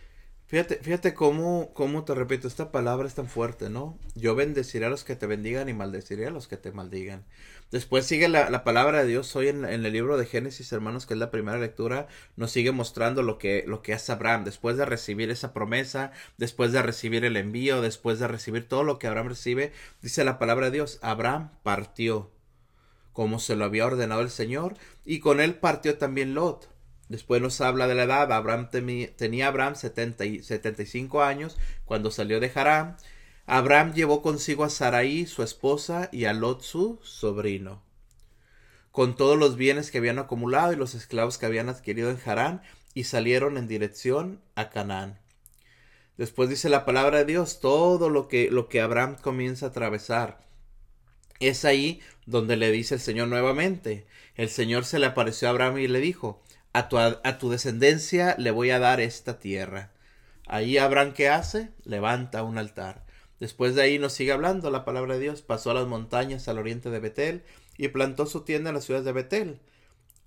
fíjate, fíjate cómo, cómo te repito, esta palabra es tan fuerte, ¿no? Yo bendeciré a los que te bendigan y maldeciré a los que te maldigan. Después sigue la, palabra de Dios hoy en, el libro de Génesis, hermanos, que es la primera lectura, nos sigue mostrando lo que, lo que hace Abraham. Después de recibir esa promesa, después de recibir el envío, después de recibir todo lo que Abraham recibe, dice la palabra de Dios, Abraham partió como se lo había ordenado el Señor, y con él partió también Lot. Después nos habla de la edad, Abraham tenía Abraham setenta y, 75 años cuando salió de Harán, Abraham llevó consigo a Sarai, su esposa, y a Lot, su sobrino. Con todos los bienes que habían acumulado y los esclavos que habían adquirido en Harán, y salieron en dirección a Canaán. Después dice la palabra de Dios, todo lo que, lo que Abraham comienza a atravesar. Es ahí donde le dice el Señor nuevamente. El Señor se le apareció a Abraham y le dijo, a tu, a tu descendencia le voy a dar esta tierra. Ahí Abraham, ¿qué hace? Levanta un altar. Después de ahí nos sigue hablando la palabra de Dios. Pasó a las montañas al oriente de Betel y plantó su tienda en las ciudades de Betel,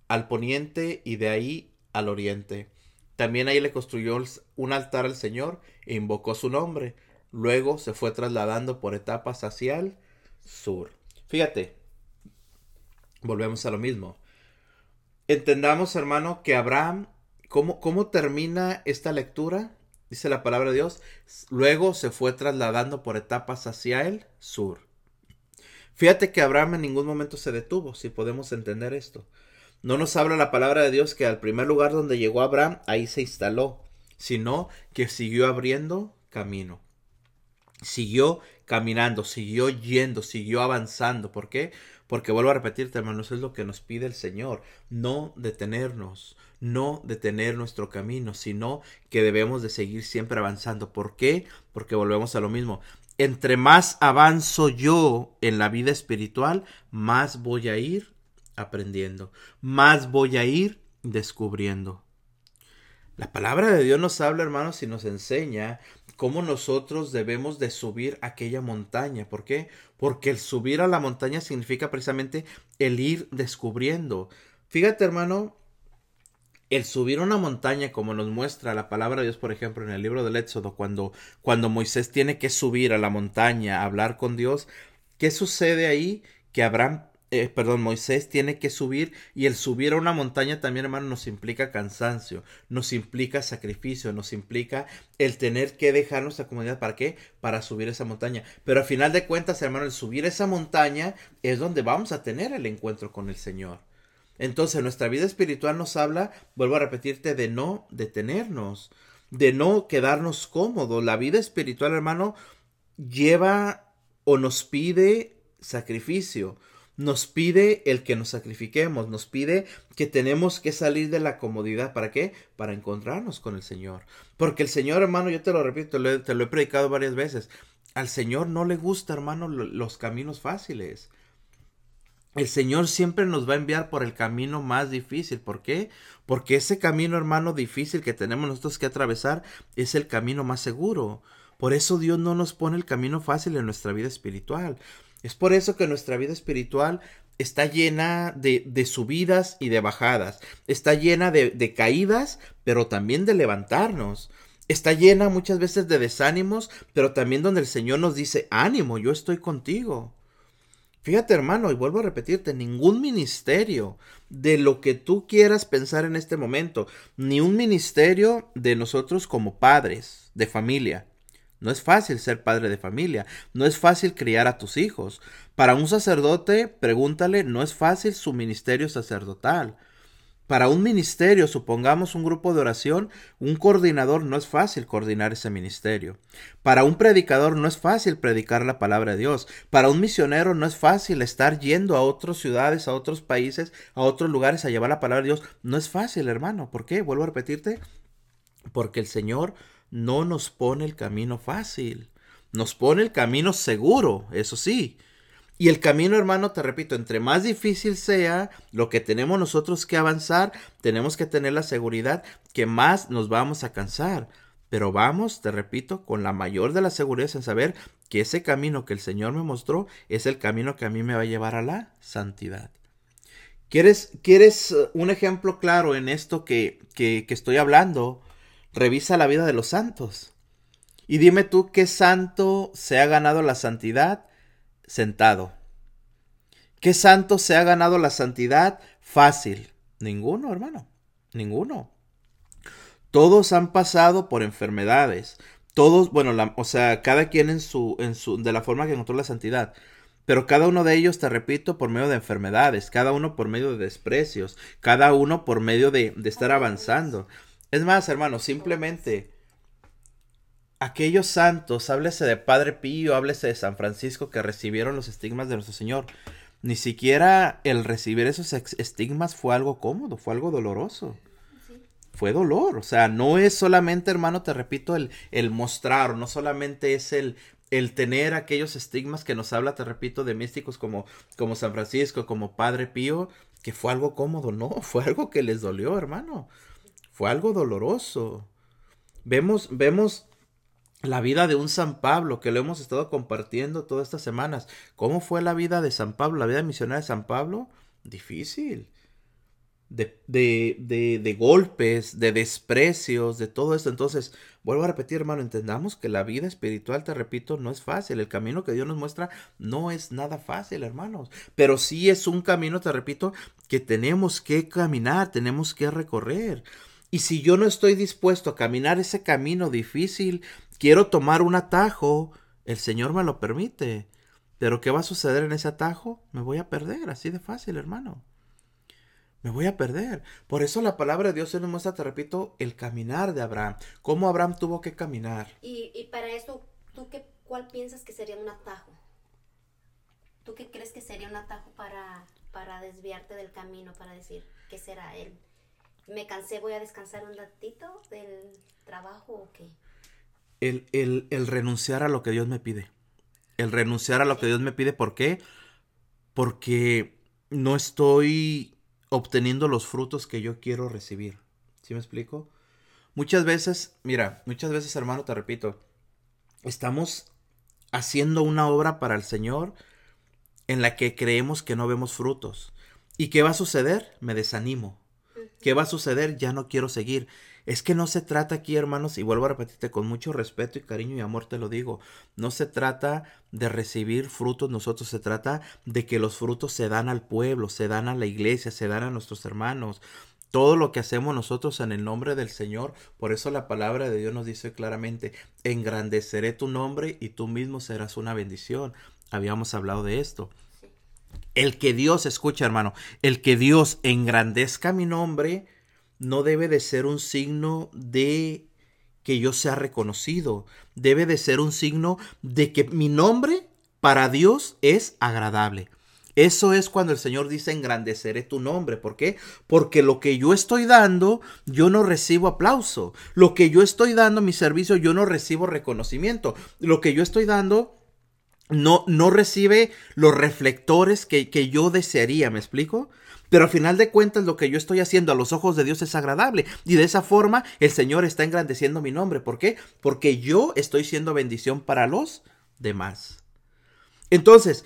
al poniente y de ahí al oriente. También ahí le construyó un altar al Señor e invocó su nombre. Luego se fue trasladando por etapas hacia el sur. Fíjate, volvemos a lo mismo. Entendamos, hermano, que Abraham, ¿cómo, cómo termina esta lectura? dice la palabra de Dios, luego se fue trasladando por etapas hacia el sur. Fíjate que Abraham en ningún momento se detuvo, si podemos entender esto. No nos habla la palabra de Dios que al primer lugar donde llegó Abraham, ahí se instaló, sino que siguió abriendo camino. Siguió caminando, siguió yendo, siguió avanzando. ¿Por qué? Porque vuelvo a repetirte, hermanos, es lo que nos pide el Señor, no detenernos, no detener nuestro camino, sino que debemos de seguir siempre avanzando. ¿Por qué? Porque volvemos a lo mismo. Entre más avanzo yo en la vida espiritual, más voy a ir aprendiendo, más voy a ir descubriendo. La palabra de Dios nos habla, hermanos, y nos enseña cómo nosotros debemos de subir aquella montaña. ¿Por qué? Porque el subir a la montaña significa precisamente el ir descubriendo. Fíjate, hermano, el subir una montaña, como nos muestra la palabra de Dios, por ejemplo, en el libro del Éxodo, cuando, cuando Moisés tiene que subir a la montaña a hablar con Dios, ¿qué sucede ahí? Que Abraham eh, perdón, Moisés tiene que subir y el subir a una montaña también, hermano, nos implica cansancio, nos implica sacrificio, nos implica el tener que dejar nuestra comunidad. ¿Para qué? Para subir esa montaña. Pero al final de cuentas, hermano, el subir esa montaña es donde vamos a tener el encuentro con el Señor. Entonces, nuestra vida espiritual nos habla, vuelvo a repetirte, de no detenernos, de no quedarnos cómodos. La vida espiritual, hermano, lleva o nos pide sacrificio nos pide el que nos sacrifiquemos, nos pide que tenemos que salir de la comodidad. ¿Para qué? Para encontrarnos con el Señor. Porque el Señor, hermano, yo te lo repito, te lo he predicado varias veces. Al Señor no le gusta, hermano, los caminos fáciles. El Señor siempre nos va a enviar por el camino más difícil. ¿Por qué? Porque ese camino, hermano, difícil que tenemos nosotros que atravesar es el camino más seguro. Por eso Dios no nos pone el camino fácil en nuestra vida espiritual. Es por eso que nuestra vida espiritual está llena de, subidas y de bajadas. Está llena de, de caídas, pero también de levantarnos. está llena muchas veces de desánimos, pero también donde el Señor nos dice, ánimo, yo estoy contigo. Fíjate hermano, y vuelvo a repetirte, ningún ministerio de lo que tú quieras pensar en este momento, ni un ministerio de nosotros como padres de familia. No es fácil ser padre de familia, no es fácil criar a tus hijos. Para un sacerdote, pregúntale, no es fácil su ministerio sacerdotal. Para un ministerio, supongamos un grupo de oración, un coordinador no es fácil coordinar ese ministerio. Para un predicador no es fácil predicar la palabra de Dios. Para un misionero no es fácil estar yendo a otras ciudades, a otros países, a otros lugares a llevar la palabra de Dios. No es fácil, hermano. ¿Por qué? Vuelvo a repetirte. Porque el Señor no nos pone el camino fácil. Nos pone el camino seguro, eso sí. Y el camino, hermano, te repito, entre más difícil sea lo que tenemos nosotros que avanzar, tenemos que tener la seguridad que más nos vamos a cansar. Pero vamos, te repito, con la mayor de las seguridades en saber que ese camino que el Señor me mostró es el camino que a mí me va a llevar a la santidad. ¿Quieres, quieres uh, un ejemplo claro en esto que, que, que estoy hablando? Revisa la vida de los santos. Y dime tú qué santo se ha ganado la santidad sentado. ¿Qué santo se ha ganado la santidad fácil? Ninguno, hermano. Ninguno. Todos han pasado por enfermedades. Todos, bueno, o sea, cada quien en su, en su, de la forma que encontró la santidad. Pero cada uno de ellos, te repito, por medio de enfermedades, cada uno por medio de desprecios, cada uno por medio de, de estar avanzando. Es más, hermano, simplemente aquellos santos, háblese de Padre Pío, háblese de San Francisco que recibieron los estigmas de nuestro Señor. Ni siquiera el recibir esos estigmas fue algo cómodo, fue algo doloroso. Fue dolor, o sea, no es solamente, hermano, te repito, el, el mostrar, no solamente es el, el tener aquellos estigmas que nos habla, te repito, de místicos como, como San Francisco, como Padre Pío, que fue algo cómodo, no, fue algo que les dolió, hermano, fue algo doloroso. Vemos, vemos la vida de un San Pablo, que lo hemos estado compartiendo todas estas semanas. ¿Cómo fue la vida de San Pablo, la vida misionera de San Pablo? Difícil. De, de, de, de, golpes, de desprecios, de todo esto. Entonces, vuelvo a repetir, hermano, entendamos que la vida espiritual, te repito, no es fácil. El camino que Dios nos muestra no es nada fácil, hermanos. Pero sí es un camino, te repito, que tenemos que caminar, tenemos que recorrer. Y si yo no estoy dispuesto a caminar ese camino difícil, quiero tomar un atajo, el Señor me lo permite. Pero ¿qué va a suceder en ese atajo? Me voy a perder, así de fácil, hermano. Me voy a perder. Por eso la palabra de Dios se nos muestra, te repito, el caminar de Abraham. Cómo Abraham tuvo que caminar. Y, para eso, ¿tú qué, cuál piensas que sería un atajo? ¿Tú qué crees que sería un atajo para, para desviarte del camino, para decir, ¿qué será él? ¿Me cansé, voy a descansar un ratito del trabajo o qué? el, el, renunciar a lo que Dios me pide. El renunciar a lo que Dios me pide. ¿Por qué? Porque no estoy obteniendo los frutos que yo quiero recibir. ¿Sí me explico? Muchas veces, mira, muchas veces, hermano, te repito, estamos haciendo una obra para el Señor en la que creemos que no vemos frutos. ¿Y qué va a suceder? Me desanimo. ¿Qué va a suceder? Ya no quiero seguir. Es que no se trata aquí, hermanos, y vuelvo a repetirte con mucho respeto y cariño y amor te lo digo, no se trata de recibir frutos nosotros, se trata de que los frutos se dan al pueblo, se dan a la iglesia, se dan a nuestros hermanos. Todo lo que hacemos nosotros en el nombre del Señor, por eso la palabra de Dios nos dice claramente, engrandeceré tu nombre y tú mismo serás una bendición. Habíamos hablado de esto. El que Dios, escucha hermano, el que Dios engrandezca mi nombre, no debe de ser un signo de que yo sea reconocido, debe de ser un signo de que mi nombre para Dios es agradable. Eso es cuando el Señor dice engrandeceré tu nombre. ¿Por qué? Porque lo que yo estoy dando, yo no recibo aplauso. Lo que yo estoy dando, mi servicio, yo no recibo reconocimiento. Lo que yo estoy dando, no, no recibe los reflectores que, que yo desearía. ¿Me explico? Pero al final de cuentas lo que yo estoy haciendo a los ojos de Dios es agradable. Y de esa forma el Señor está engrandeciendo mi nombre. ¿Por qué? Porque yo estoy siendo bendición para los demás. Entonces,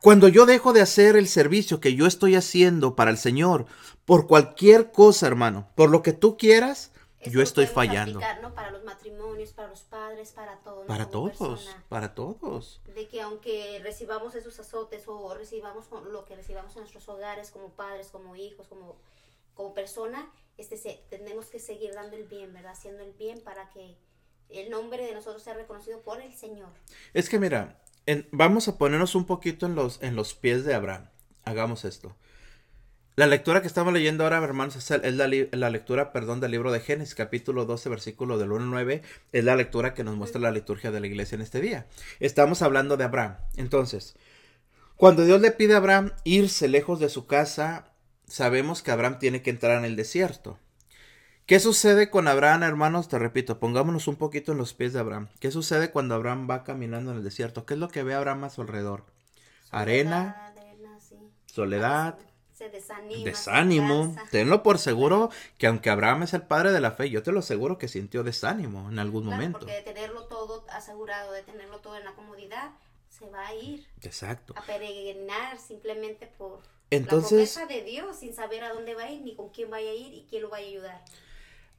cuando yo dejo de hacer el servicio que yo estoy haciendo para el Señor, por cualquier cosa, hermano, por lo que tú quieras, yo estoy fallando. ¿no? Para los matrimonios, para los padres, para todos. Para todos, para todos. De que aunque recibamos esos azotes o recibamos lo que recibamos en nuestros hogares como padres, como hijos, como, como persona, este, se, tenemos que seguir dando el bien, ¿verdad? Haciendo el bien para que el nombre de nosotros sea reconocido por el Señor. Es que mira, vamos a ponernos un poquito en los, en los pies de Abraham. Hagamos esto. La lectura que estamos leyendo ahora, hermanos, es, la, lectura, perdón, del libro de Génesis, capítulo 12, versículo del 1 al 9. Es la lectura que nos muestra la liturgia de la iglesia en este día. Estamos hablando de Abraham. Entonces, cuando Dios le pide a Abraham irse lejos de su casa, sabemos que Abraham tiene que entrar en el desierto. ¿Qué sucede con Abraham, hermanos? Te repito, pongámonos un poquito en los pies de Abraham. ¿Qué sucede cuando Abraham va caminando en el desierto? ¿Qué es lo que ve Abraham a su alrededor? Arena, soledad desánimo. Tenlo por seguro que aunque Abraham es el padre de la fe, yo te lo aseguro que sintió desánimo en algún momento. Porque de tenerlo todo asegurado, de tenerlo todo en la comodidad, se va a ir. Exacto. A peregrinar simplemente por Entonces, la promesa de Dios, sin saber a dónde va a ir, ni con quién vaya a ir y quién lo va a ayudar.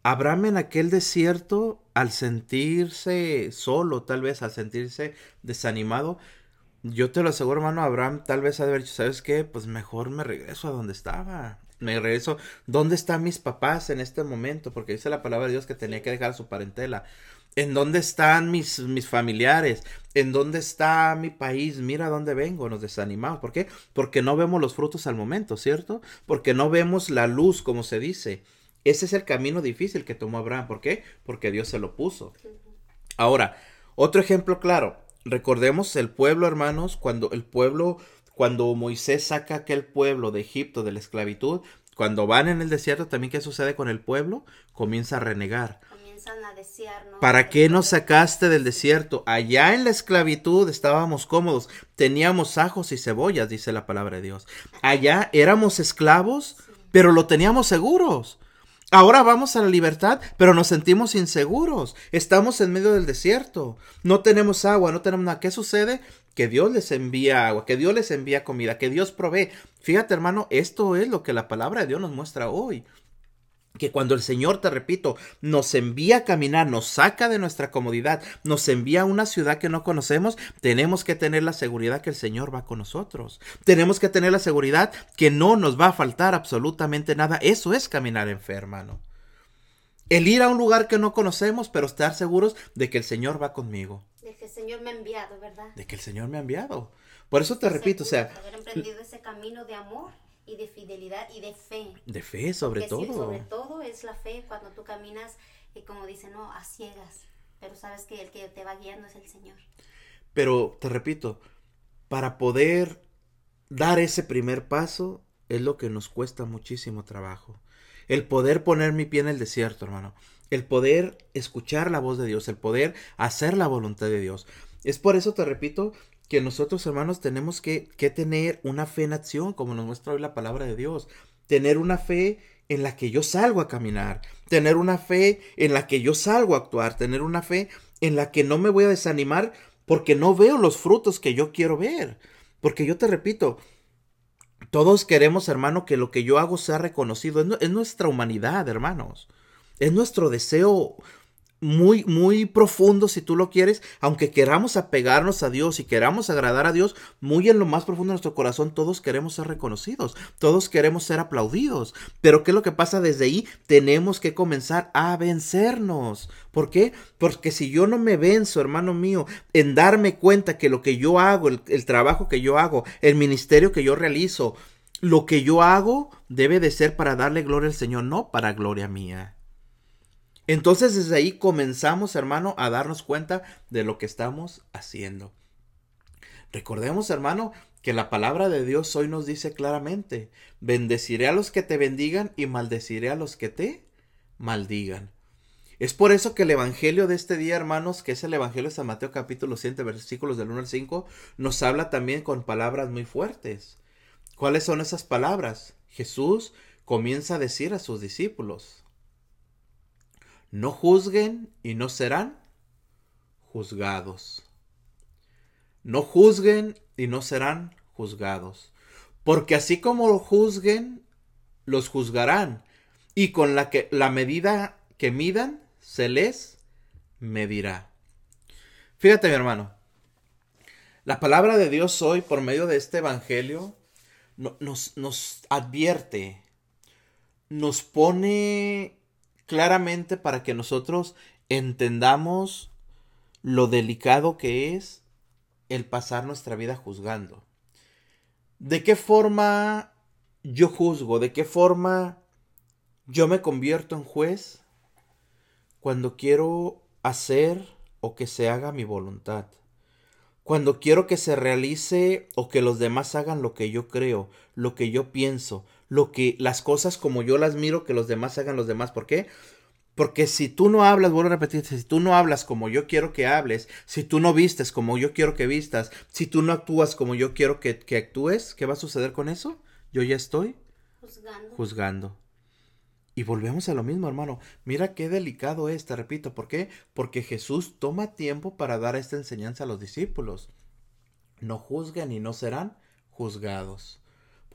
Abraham en aquel desierto, al sentirse solo, tal vez, al sentirse desanimado, yo te lo aseguro, hermano, Abraham tal vez ha de haber dicho, ¿sabes qué? Pues mejor me regreso a donde estaba. Me regreso. ¿Dónde están mis papás en este momento? Porque dice la palabra de Dios que tenía que dejar a su parentela. ¿En dónde están mis, mis familiares? ¿En dónde está mi país? Mira dónde vengo, nos desanimamos. ¿Por qué? Porque no vemos los frutos al momento, ¿cierto? Porque no vemos la luz, como se dice. Ese es el camino difícil que tomó Abraham. ¿Por qué? Porque Dios se lo puso. Ahora, otro ejemplo claro recordemos el pueblo, hermanos, cuando el pueblo, cuando Moisés saca aquel pueblo de Egipto de la esclavitud, cuando van en el desierto, también qué sucede con el pueblo? Comienza a renegar. Comienzan a desear, ¿no? ¿Para qué nos sacaste del desierto? Allá en la esclavitud estábamos cómodos, teníamos ajos y cebollas, dice la palabra de Dios. Allá éramos esclavos, pero lo teníamos seguros. Ahora vamos a la libertad, pero nos sentimos inseguros. Estamos en medio del desierto. No tenemos agua, no tenemos nada. ¿Qué sucede? Que Dios les envía agua, que Dios les envía comida, que Dios provee. Fíjate, hermano, esto es lo que la palabra de Dios nos muestra hoy que cuando el Señor, te repito, nos envía a caminar, nos saca de nuestra comodidad, nos envía a una ciudad que no conocemos, tenemos que tener la seguridad que el Señor va con nosotros. Tenemos que tener la seguridad que no nos va a faltar absolutamente nada. Eso es caminar en fe, hermano. El ir a un lugar que no conocemos, pero estar seguros de que el Señor va conmigo. De que el Señor me ha enviado, ¿verdad? De que el Señor me ha enviado. Por eso te repito, o sea... Haber emprendido ese camino de amor y de fidelidad y de fe. De fe, sobre todo. sobre todo es la fe cuando tú caminas, y como dicen, no, a ciegas, pero sabes que el que te va guiando es el Señor. Pero te repito, para poder dar ese primer paso es lo que nos cuesta muchísimo trabajo. El poder poner mi pie en el desierto, hermano. El poder escuchar la voz de Dios, el poder hacer la voluntad de Dios. Es por eso, te repito, que nosotros hermanos tenemos que, que, tener una fe en acción, como nos muestra hoy la palabra de Dios. Tener una fe en la que yo salgo a caminar, tener una fe en la que yo salgo a actuar, tener una fe en la que no me voy a desanimar porque no veo los frutos que yo quiero ver. Porque yo te repito, todos queremos, hermano, que lo que yo hago sea reconocido. Es, es nuestra humanidad, hermanos. Es nuestro deseo muy, muy profundo, si tú lo quieres, aunque queramos apegarnos a Dios y queramos agradar a Dios, muy en lo más profundo de nuestro corazón, todos queremos ser reconocidos, todos queremos ser aplaudidos. Pero ¿qué es lo que pasa desde ahí? Tenemos que comenzar a vencernos. ¿Por qué? Porque si yo no me venzo, hermano mío, en darme cuenta que lo que yo hago, el, el trabajo que yo hago, el ministerio que yo realizo, lo que yo hago debe de ser para darle gloria al Señor, no para gloria mía. Entonces desde ahí comenzamos, hermano, a darnos cuenta de lo que estamos haciendo. Recordemos, hermano, que la palabra de Dios hoy nos dice claramente, bendeciré a los que te bendigan y maldeciré a los que te maldigan. Es por eso que el Evangelio de este día, hermanos, que es el Evangelio de San Mateo capítulo 7, versículos del 1 al 5, nos habla también con palabras muy fuertes. ¿Cuáles son esas palabras? Jesús comienza a decir a sus discípulos, no juzguen y no serán juzgados. No juzguen y no serán juzgados. Porque así como juzguen, los juzgarán. Y con la, que, la medida que midan, se les medirá. Fíjate, mi hermano. La palabra de Dios hoy, por medio de este Evangelio, nos, nos advierte, nos pone claramente para que nosotros entendamos lo delicado que es el pasar nuestra vida juzgando. ¿De qué forma yo juzgo? ¿De qué forma yo me convierto en juez cuando quiero hacer o que se haga mi voluntad? Cuando quiero que se realice o que los demás hagan lo que yo creo, lo que yo pienso, lo que las cosas como yo las miro que los demás hagan los demás. ¿Por qué? Porque si tú no hablas, vuelvo a repetir, si tú no hablas como yo quiero que hables, si tú no vistes como yo quiero que vistas, si tú no actúas como yo quiero que, que actúes, ¿qué va a suceder con eso? Yo ya estoy Juzgando. juzgando. Y volvemos a lo mismo, hermano. Mira qué delicado es, te repito. ¿Por qué? Porque Jesús toma tiempo para dar esta enseñanza a los discípulos. No juzguen y no serán juzgados.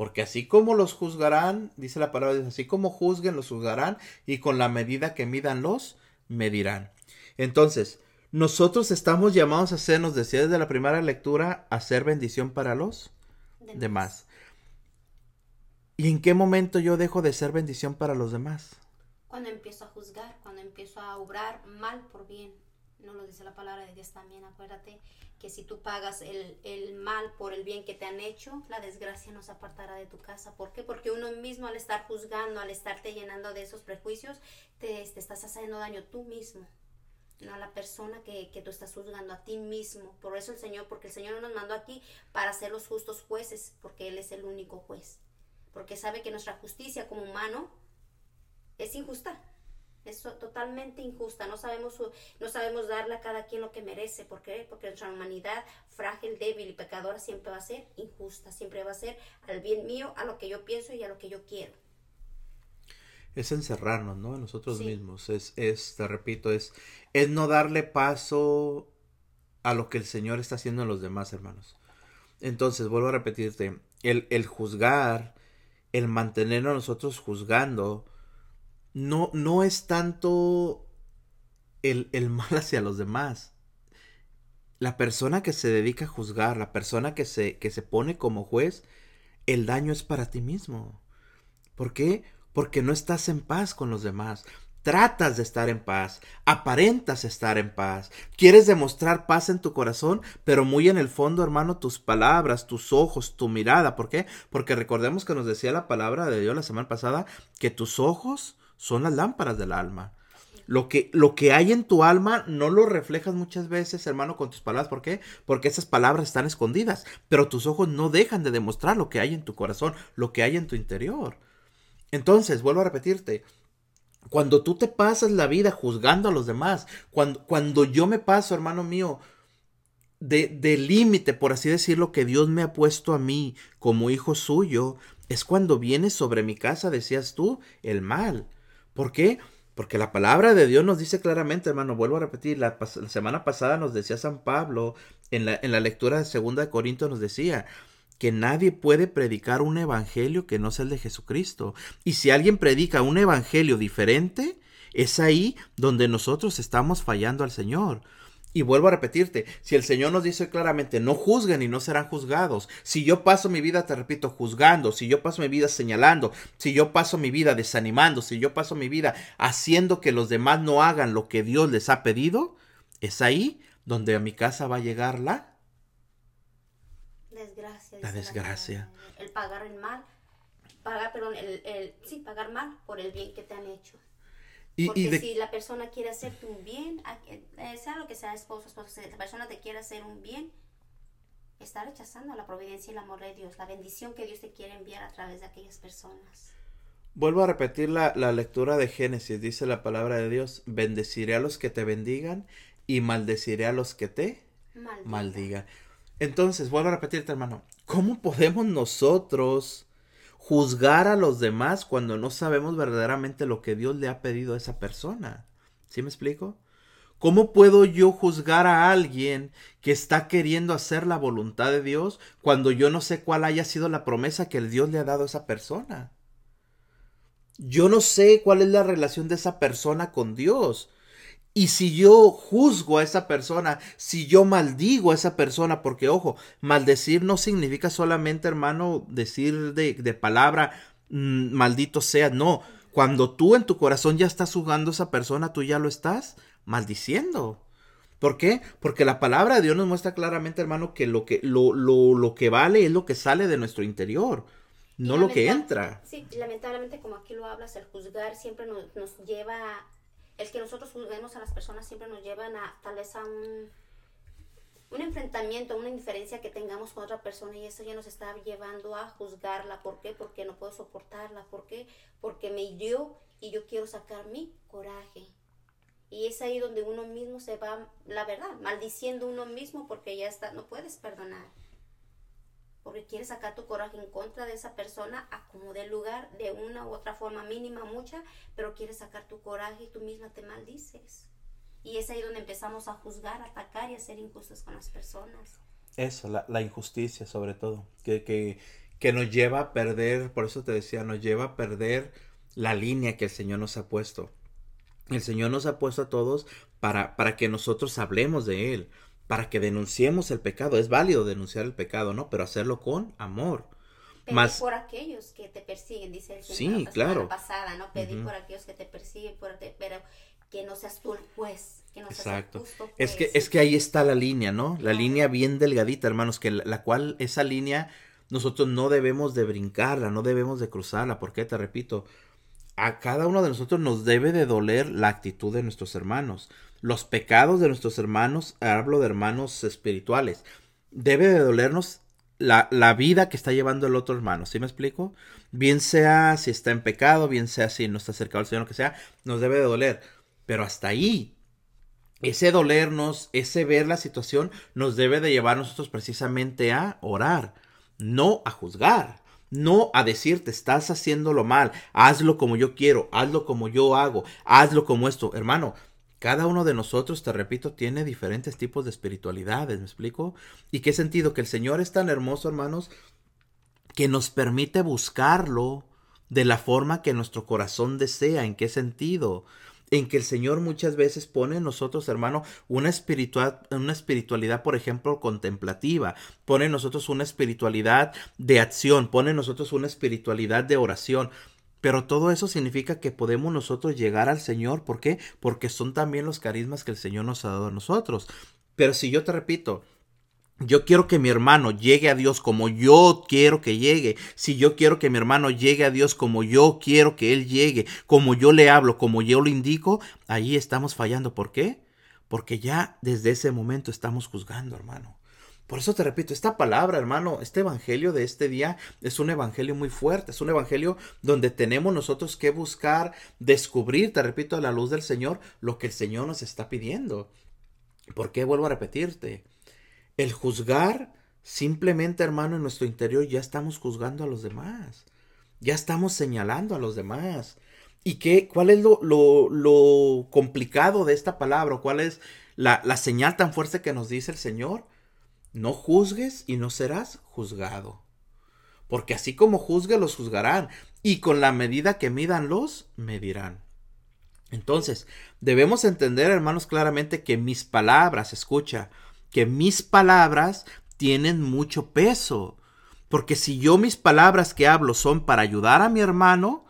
Porque así como los juzgarán, dice la palabra, así como juzguen, los juzgarán, y con la medida que midan los, medirán. Entonces, nosotros estamos llamados a ser, nos decía desde la primera lectura, a ser bendición para los De demás. ¿Y en qué momento yo dejo de ser bendición para los demás? Cuando empiezo a juzgar, cuando empiezo a obrar mal por bien. No lo dice la palabra de Dios también. Acuérdate que si tú pagas el, el mal por el bien que te han hecho, la desgracia no se apartará de tu casa. ¿Por qué? Porque uno mismo al estar juzgando, al estarte llenando de esos prejuicios, te, te estás haciendo daño tú mismo. No a la persona que, que tú estás juzgando, a ti mismo. Por eso el Señor, porque el Señor no nos mandó aquí para ser los justos jueces, porque Él es el único juez. Porque sabe que nuestra justicia como humano es injusta. Es totalmente injusta. No sabemos, su- no sabemos darle a cada quien lo que merece. ¿Por qué? Porque nuestra humanidad frágil, débil y pecadora siempre va a ser injusta. Siempre va a ser al bien mío, a lo que yo pienso y a lo que yo quiero. Es encerrarnos, ¿no? En nosotros Sí. mismos. Es, es, te repito, es, es no darle paso a lo que el Señor está haciendo en los demás, hermanos. Entonces, vuelvo a repetirte, el, el juzgar, el mantenernos nosotros juzgando, no, no es tanto el, el mal hacia los demás. La persona que se dedica a juzgar, la persona que se, que se pone como juez, el daño es para ti mismo. ¿Por qué? Porque no estás en paz con los demás. Tratas de estar en paz, aparentas estar en paz, quieres demostrar paz en tu corazón, pero muy en el fondo, hermano, tus palabras, tus ojos, tu mirada. ¿Por qué? Porque recordemos que nos decía la palabra de Dios la semana pasada que tus ojos son las lámparas del alma. Lo que, lo que hay en tu alma no lo reflejas muchas veces, hermano, con tus palabras. ¿Por qué? Porque esas palabras están escondidas, pero tus ojos no dejan de demostrar lo que hay en tu corazón, lo que hay en tu interior. Entonces, vuelvo a repetirte, cuando tú te pasas la vida juzgando a los demás, cuando, cuando yo me paso, hermano mío, de, límite, por así decirlo, que Dios me ha puesto a mí como hijo suyo, es cuando viene sobre mi casa, decías tú, el mal. ¿Por qué? Porque la palabra de Dios nos dice claramente, hermano, vuelvo a repetir, la, semana pasada nos decía San Pablo, en la, en la lectura de Segunda de Corintios nos decía, que nadie puede predicar un evangelio que no sea el de Jesucristo. Y si alguien predica un evangelio diferente, es ahí donde nosotros estamos fallando al Señor. Y vuelvo a repetirte, si el Señor nos dice claramente, no juzguen y no serán juzgados, si yo paso mi vida, te repito, juzgando, si yo paso mi vida señalando, si yo paso mi vida desanimando, si yo paso mi vida haciendo que los demás no hagan lo que Dios les ha pedido, es ahí donde a mi casa va a llegar la Desgracia. La desgracia. El pagar el mal, pagar, perdón, el, el, sí, pagar mal por el bien que te han hecho. Porque y de- si la persona quiere hacerte un bien, eh, sea lo que sea, esposo, esposo, si la persona te quiere hacer un bien, está rechazando la providencia y el amor de Dios, la bendición que Dios te quiere enviar a través de aquellas personas. Vuelvo a repetir la, la lectura de Génesis. Dice la palabra de Dios, bendeciré a los que te bendigan y maldeciré a los que te Maldita. maldigan. Entonces, vuelvo a repetirte, hermano, ¿cómo podemos nosotros juzgar a los demás cuando no sabemos verdaderamente lo que Dios le ha pedido a esa persona? ¿Sí me explico? ¿Cómo puedo yo juzgar a alguien que está queriendo hacer la voluntad de Dios cuando yo no sé cuál haya sido la promesa que el Dios le ha dado a esa persona? Yo no sé cuál es la relación de esa persona con Dios. Y si yo juzgo a esa persona, si yo maldigo a esa persona, porque ojo, maldecir no significa solamente, hermano, decir de, de palabra, mm, maldito sea, no. Cuando tú en tu corazón ya estás juzgando a esa persona, tú ya lo estás maldiciendo. ¿Por qué? Porque la palabra de Dios nos muestra claramente, hermano, que lo que, lo, lo, lo que vale es lo que sale de nuestro interior, no lo que entra. Sí, lamentablemente como aquí lo hablas, el juzgar siempre nos, nos lleva, el que nosotros juzguemos a las personas siempre nos llevan a tal vez a un, un enfrentamiento, una indiferencia que tengamos con otra persona y eso ya nos está llevando a juzgarla. ¿Por qué? Porque no puedo soportarla. ¿Por qué? Porque me hirió y yo quiero sacar mi coraje. Y es ahí donde uno mismo se va, la verdad, maldiciendo uno mismo porque ya está, no puedes perdonar. Porque quieres sacar tu coraje en contra de esa persona a como de lugar, de una u otra forma mínima, mucha, pero quieres sacar tu coraje y tú misma te maldices. Y es ahí donde empezamos a juzgar, a atacar y a ser injustos con las personas. Eso, la, la injusticia sobre todo, que, que, que nos lleva a perder, por eso te decía, nos lleva a perder la línea que el Señor nos ha puesto. El Señor nos ha puesto a todos para, para que nosotros hablemos de Él, para que denunciemos el pecado. Es válido denunciar el pecado, ¿no? Pero hacerlo con amor. Pedir Más- por aquellos que te persiguen, dice el Señor Sí, la claro. pasada, ¿no? Pedir Ujú. por aquellos que te persiguen, por te- pero que no seas tú el juez, que no seas Exacto. el justo Es que, juez. es que ahí está la línea, ¿no? La línea bien delgadita, hermanos, que la, la cual esa línea nosotros no debemos de brincarla, no debemos de cruzarla. porque Te repito, a cada uno de nosotros nos debe de doler la actitud de nuestros hermanos. Los pecados de nuestros hermanos, hablo de hermanos espirituales, debe de dolernos la, la vida que está llevando el otro hermano. ¿Sí me explico? Bien sea si está en pecado, bien sea si no está cercado al Señor, lo que sea, nos debe de doler. Pero hasta ahí, ese dolernos, ese ver la situación, nos debe de llevar nosotros precisamente a orar, no a juzgar, no a decirte estás haciéndolo mal, hazlo como yo quiero, hazlo como yo hago, hazlo como esto, hermano. Cada uno de nosotros, te repito, tiene diferentes tipos de espiritualidades, ¿me explico? ¿Y qué sentido? Que el Señor es tan hermoso, hermanos, que nos permite buscarlo de la forma que nuestro corazón desea. ¿En qué sentido? En que el Señor muchas veces pone en nosotros, hermano, una, una espiritualidad, por ejemplo, contemplativa. Pone en nosotros una espiritualidad de acción. Pone en nosotros una espiritualidad de oración. Pero todo eso significa que podemos nosotros llegar al Señor. ¿Por qué? Porque son también los carismas que el Señor nos ha dado a nosotros. Pero si yo te repito, yo quiero que mi hermano llegue a Dios como yo quiero que llegue. Si yo quiero que mi hermano llegue a Dios como yo quiero que él llegue, como yo le hablo, como yo lo indico, ahí estamos fallando. ¿Por qué? Porque ya desde ese momento estamos juzgando, hermano. Por eso te repito, esta palabra, hermano, este evangelio de este día es un evangelio muy fuerte, es un evangelio donde tenemos nosotros que buscar, descubrir, te repito, a la luz del Señor, lo que el Señor nos está pidiendo. ¿Por qué vuelvo a repetirte? El juzgar, simplemente, hermano, en nuestro interior ya estamos juzgando a los demás. Ya estamos señalando a los demás. ¿Y qué? ¿Cuál es lo, lo, lo complicado de esta palabra? ¿Cuál es la, la señal tan fuerte que nos dice el Señor? No juzgues y no serás juzgado. Porque así como juzgue, los juzgarán. Y con la medida que midan, los medirán. Entonces, debemos entender, hermanos, claramente que mis palabras, escucha, que mis palabras tienen mucho peso. Porque si yo mis palabras que hablo son para ayudar a mi hermano,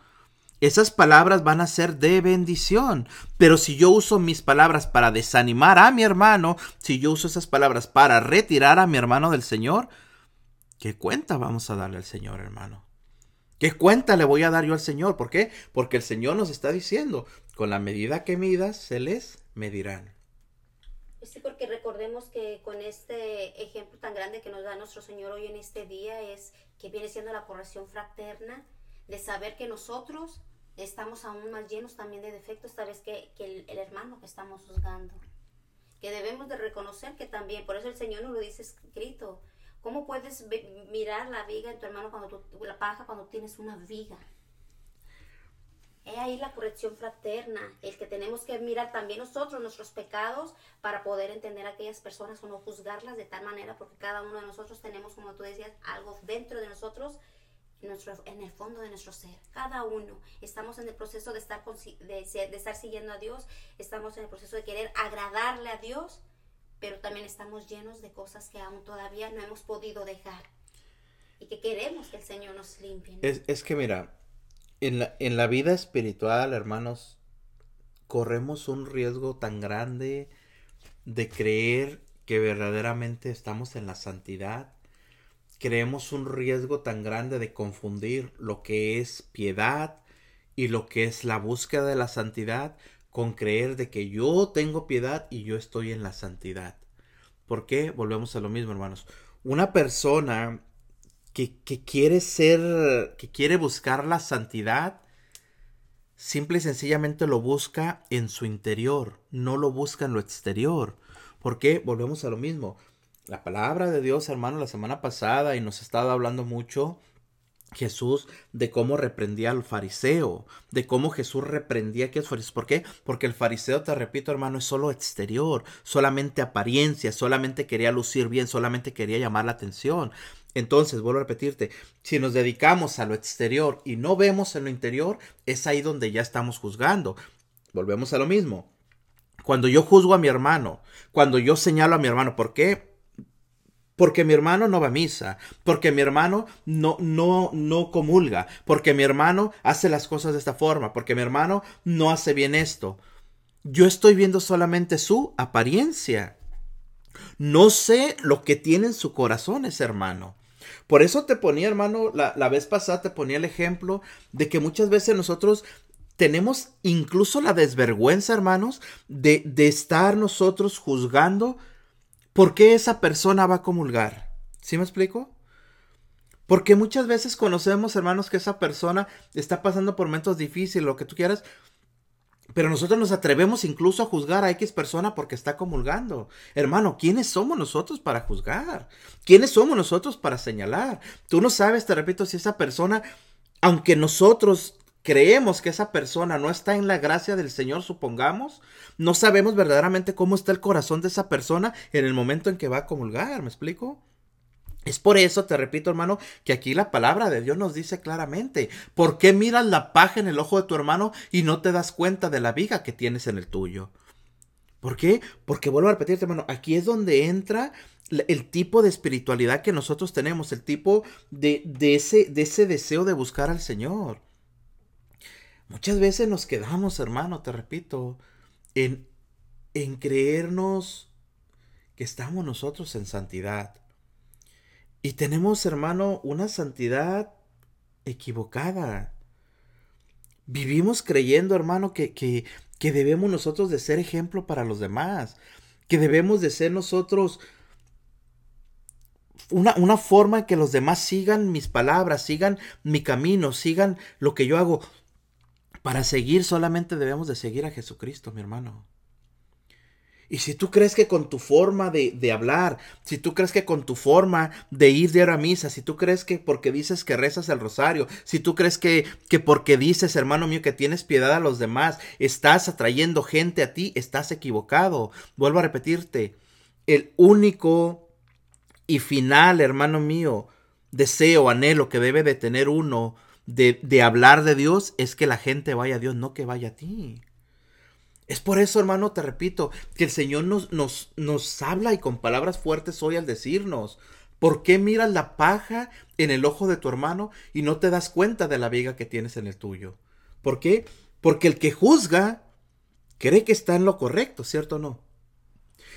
esas palabras van a ser de bendición. Pero si yo uso mis palabras para desanimar a mi hermano, si yo uso esas palabras para retirar a mi hermano del Señor, ¿qué cuenta vamos a darle al Señor, hermano? ¿Qué cuenta le voy a dar yo al Señor? ¿Por qué? Porque el Señor nos está diciendo, con la medida que midas, se les medirán. Sí, porque recordemos que con este ejemplo tan grande que nos da nuestro Señor hoy en este día es que viene siendo la corrección fraterna de saber que nosotros estamos aún más llenos también de defectos, tal vez que, que el, el, hermano que estamos juzgando. Que debemos de reconocer que también, por eso el Señor nos lo dice escrito. ¿Cómo puedes mirar la viga en tu hermano cuando tú, la paja cuando tienes una viga? He ahí la corrección fraterna, el que tenemos que mirar también nosotros nuestros pecados para poder entender a aquellas personas o no juzgarlas de tal manera, porque cada uno de nosotros tenemos, como tú decías, algo dentro de nosotros en, nuestro, en el fondo de nuestro ser. Cada uno estamos en el proceso de estar, de, de estar siguiendo a Dios, estamos en el proceso de querer agradarle a Dios, pero también estamos llenos de cosas que aún todavía no hemos podido dejar y que queremos que el Señor nos limpie. Es, es, que mira, en la, en la vida espiritual, hermanos, corremos un riesgo tan grande de creer que verdaderamente estamos en la santidad creemos un riesgo tan grande de confundir lo que es piedad y lo que es la búsqueda de la santidad con creer de que yo tengo piedad y yo estoy en la santidad. ¿Por qué? Volvemos a lo mismo, hermanos. Una persona que, quiere ser, que quiere buscar la santidad, simple y sencillamente lo busca en su interior, no lo busca en lo exterior. ¿Por qué? Volvemos a lo mismo la palabra de Dios, hermano, la semana pasada y nos estaba hablando mucho Jesús de cómo reprendía al fariseo, de cómo Jesús reprendía a aquellos fariseos. ¿Por qué? Porque el fariseo, te repito, hermano, es solo exterior, solamente apariencia, solamente quería lucir bien, solamente quería llamar la atención. Entonces, vuelvo a repetirte, si nos dedicamos a lo exterior y no vemos en lo interior, es ahí donde ya estamos juzgando. Volvemos a lo mismo. Cuando yo juzgo a mi hermano, cuando yo señalo a mi hermano, ¿por qué? porque mi hermano no va a misa, porque mi hermano no, no, no comulga, porque mi hermano hace las cosas de esta forma, porque mi hermano no hace bien esto. Yo estoy viendo solamente su apariencia. No sé lo que tiene en su corazón ese hermano. Por eso te ponía, hermano, la, la vez pasada te ponía el ejemplo de que muchas veces nosotros tenemos incluso la desvergüenza, hermanos, de, de estar nosotros juzgando ¿por qué esa persona va a comulgar? ¿Sí me explico? Porque muchas veces conocemos, hermanos, que esa persona está pasando por momentos difíciles, lo que tú quieras, pero nosotros nos atrevemos incluso a juzgar a X persona porque está comulgando. Hermano, ¿quiénes somos nosotros para juzgar? ¿Quiénes somos nosotros para señalar? Tú no sabes, te repito, si esa persona, aunque nosotros creemos que esa persona no está en la gracia del Señor, supongamos, no sabemos verdaderamente cómo está el corazón de esa persona en el momento en que va a comulgar, ¿me explico? Es por eso, te repito, hermano, que aquí la palabra de Dios nos dice claramente, ¿por qué miras la paja en el ojo de tu hermano y no te das cuenta de la viga que tienes en el tuyo? ¿Por qué? Porque vuelvo a repetirte, hermano, aquí es donde entra el tipo de espiritualidad que nosotros tenemos, el tipo de, ese deseo de buscar al Señor. Muchas veces nos quedamos, hermano, te repito, en, en creernos que estamos nosotros en santidad. Y tenemos, hermano, una santidad equivocada. Vivimos creyendo, hermano, que, que, que, debemos nosotros de ser ejemplo para los demás. Que debemos de ser nosotros una, una forma que los demás sigan mis palabras, sigan mi camino, sigan lo que yo hago. Para seguir solamente debemos de seguir a Jesucristo, mi hermano. Y si tú crees que con tu forma de, de, hablar, si tú crees que con tu forma de ir de a misa, si tú crees que porque dices que rezas el rosario, si tú crees que, que porque dices, hermano mío, que tienes piedad a los demás, estás atrayendo gente a ti, estás equivocado. Vuelvo a repetirte, el único y final, hermano mío, deseo, anhelo que debe de tener uno de, hablar de Dios es que la gente vaya a Dios, no que vaya a ti. Es por eso, hermano, te repito, que el Señor nos, nos, nos habla y con palabras fuertes hoy al decirnos, ¿por qué miras la paja en el ojo de tu hermano y no te das cuenta de la viga que tienes en el tuyo? ¿Por qué? Porque el que juzga cree que está en lo correcto, ¿cierto o no?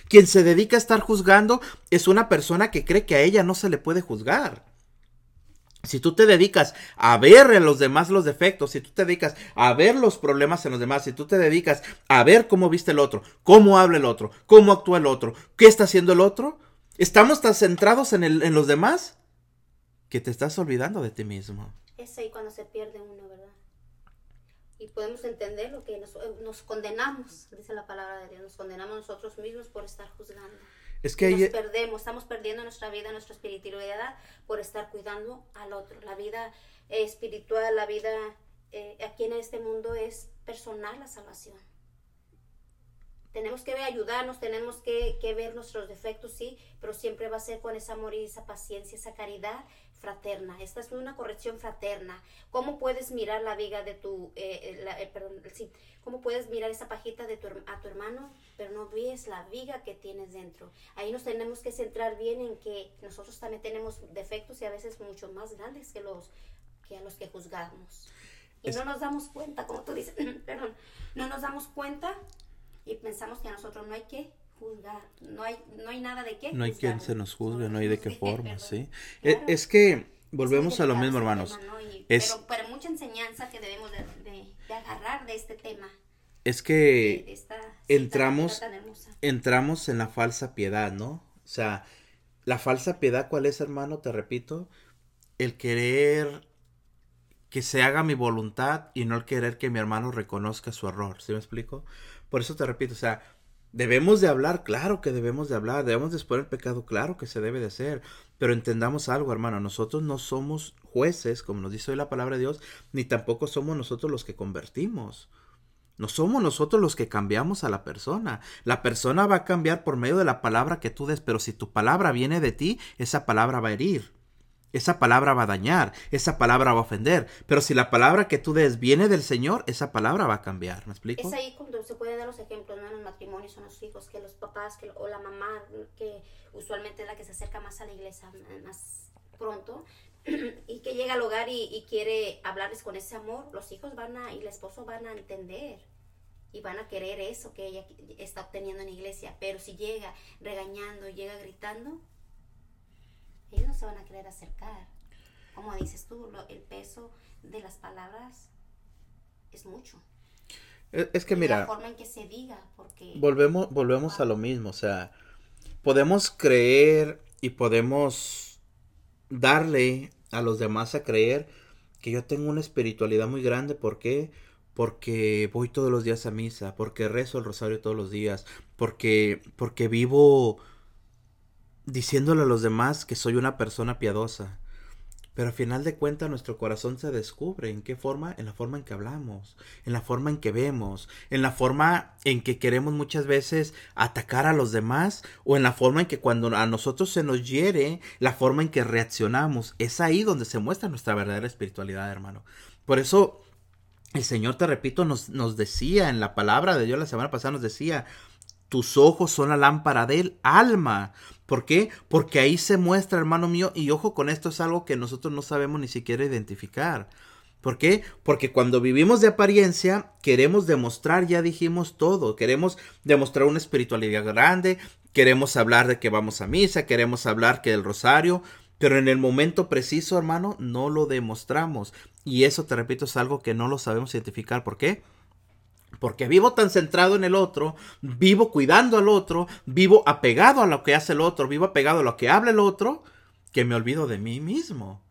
Quien se dedica a estar juzgando es una persona que cree que a ella no se le puede juzgar. Si tú te dedicas a ver en los demás los defectos, si tú te dedicas a ver los problemas en los demás, si tú te dedicas a ver cómo viste el otro, cómo habla el otro, cómo actúa el otro, qué está haciendo el otro, estamos tan centrados en, los demás que te estás olvidando de ti mismo. Es ahí cuando se pierde uno, ¿verdad? Y podemos entender lo que nos, nos condenamos, dice la palabra de Dios, nos condenamos nosotros mismos por estar juzgando. Es que Nos perdemos, estamos perdiendo nuestra vida, nuestra espiritualidad por estar cuidando al otro. La vida espiritual, la vida eh, aquí en este mundo es personal la salvación. tenemos que ayudarnos, tenemos que, que, ver nuestros defectos, sí, pero siempre va a ser con ese amor y esa paciencia, esa caridad fraterna. Esta es una corrección fraterna. ¿Cómo puedes mirar la viga de tu, eh, eh, eh, perdón, sí, cómo puedes mirar esa pajita de tu, a tu hermano, pero no ves la viga que tienes dentro? Ahí nos tenemos que centrar bien en que nosotros también tenemos defectos y a veces mucho más grandes que los que a los que juzgamos. Y no nos damos cuenta, como tú dices, perdón, no nos damos cuenta y pensamos que a nosotros no hay que juzgar, no hay, no hay nada de qué. No hay quien se nos juzgue, no hay de qué forma, sí. E, es, que volvemos a lo mismo, hermanos. es, pero, mucha enseñanza que debemos de, agarrar de este tema. Es que entramos, entramos en la falsa piedad, ¿no? O sea, la falsa piedad, ¿cuál es, hermano? Te repito, el querer que se haga mi voluntad y no el querer que mi hermano reconozca su error, ¿sí me explico? Por eso te repito, o sea, debemos de hablar, claro que debemos de hablar, debemos de exponer el pecado, claro que se debe de hacer, pero entendamos algo, hermano, nosotros no somos jueces, como nos dice hoy la palabra de Dios, ni tampoco somos nosotros los que convertimos. No somos nosotros los que cambiamos a la persona. La persona va a cambiar por medio de la palabra que tú des, pero si tu palabra viene de ti, esa palabra va a herir. Esa palabra va a dañar, esa palabra va a ofender. Pero si la palabra que tú des viene del Señor, esa palabra va a cambiar. ¿Me explico? Es ahí cuando se pueden dar los ejemplos, ¿no? En los matrimonios son los hijos, que los papás que, o la mamá, que usualmente es la que se acerca más a la iglesia más pronto, y que llega al hogar y, y, quiere hablarles con ese amor, los hijos van a, y el esposo van a entender y van a querer eso que ella está obteniendo en la iglesia. Pero si llega regañando, llega gritando, ellos no se van a querer acercar. Como dices tú, el peso de las palabras es mucho. Es que mira, la forma en que se diga, porque volvemos, volvemos a lo mismo, o sea, podemos creer y podemos darle a los demás a creer que yo tengo una espiritualidad muy grande, ¿por qué? Porque voy todos los días a misa, porque rezo el rosario todos los días, porque porque vivo diciéndole a los demás que soy una persona piadosa. Pero al final de cuentas nuestro corazón se descubre. ¿En qué forma? En la forma en que hablamos, en la forma en que vemos, en la forma en que queremos muchas veces atacar a los demás o en la forma en que cuando a nosotros se nos hiere, la forma en que reaccionamos. Es ahí donde se muestra nuestra verdadera espiritualidad, hermano. Por eso el Señor, te repito, nos, nos decía en la palabra de Dios la semana pasada, nos decía, tus ojos son la lámpara del alma. ¿Por qué? Porque ahí se muestra, hermano mío, y ojo con esto es algo que nosotros no sabemos ni siquiera identificar. ¿Por qué? Porque cuando vivimos de apariencia, queremos demostrar, ya dijimos todo, queremos demostrar una espiritualidad grande, queremos hablar de que vamos a misa, queremos hablar que el rosario, pero en el momento preciso, hermano, no lo demostramos. Y eso, te repito, es algo que no lo sabemos identificar. ¿Por qué? Porque vivo tan centrado en el otro, vivo cuidando al otro, vivo apegado a lo que hace el otro, vivo apegado a lo que habla el otro, que me olvido de mí mismo.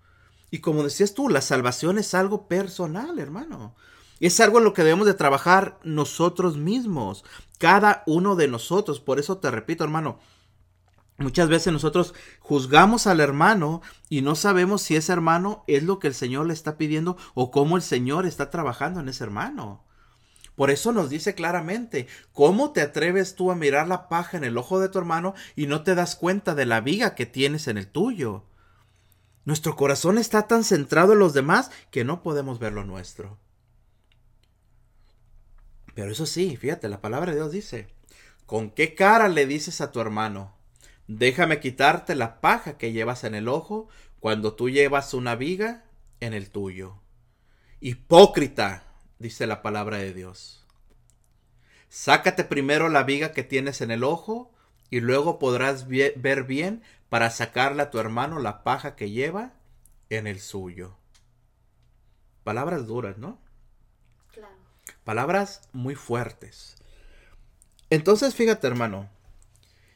Y como decías tú, la salvación es algo personal, hermano. Es algo en lo que debemos de trabajar nosotros mismos, cada uno de nosotros. Por eso te repito, hermano, muchas veces nosotros juzgamos al hermano y no sabemos si ese hermano es lo que el Señor le está pidiendo o cómo el Señor está trabajando en ese hermano. Por eso nos dice claramente, ¿cómo te atreves tú a mirar la paja en el ojo de tu hermano y no te das cuenta de la viga que tienes en el tuyo? Nuestro corazón está tan centrado en los demás que no podemos ver lo nuestro. Pero eso sí, fíjate, la palabra de Dios dice, ¿con qué cara le dices a tu hermano? Déjame quitarte la paja que llevas en el ojo cuando tú llevas una viga en el tuyo. Hipócrita, dice la palabra de Dios. Sácate primero la viga que tienes en el ojo y luego podrás ver bien para sacarle a tu hermano la paja que lleva en el suyo. Palabras duras, ¿no? Claro. Palabras muy fuertes. Entonces, fíjate, hermano,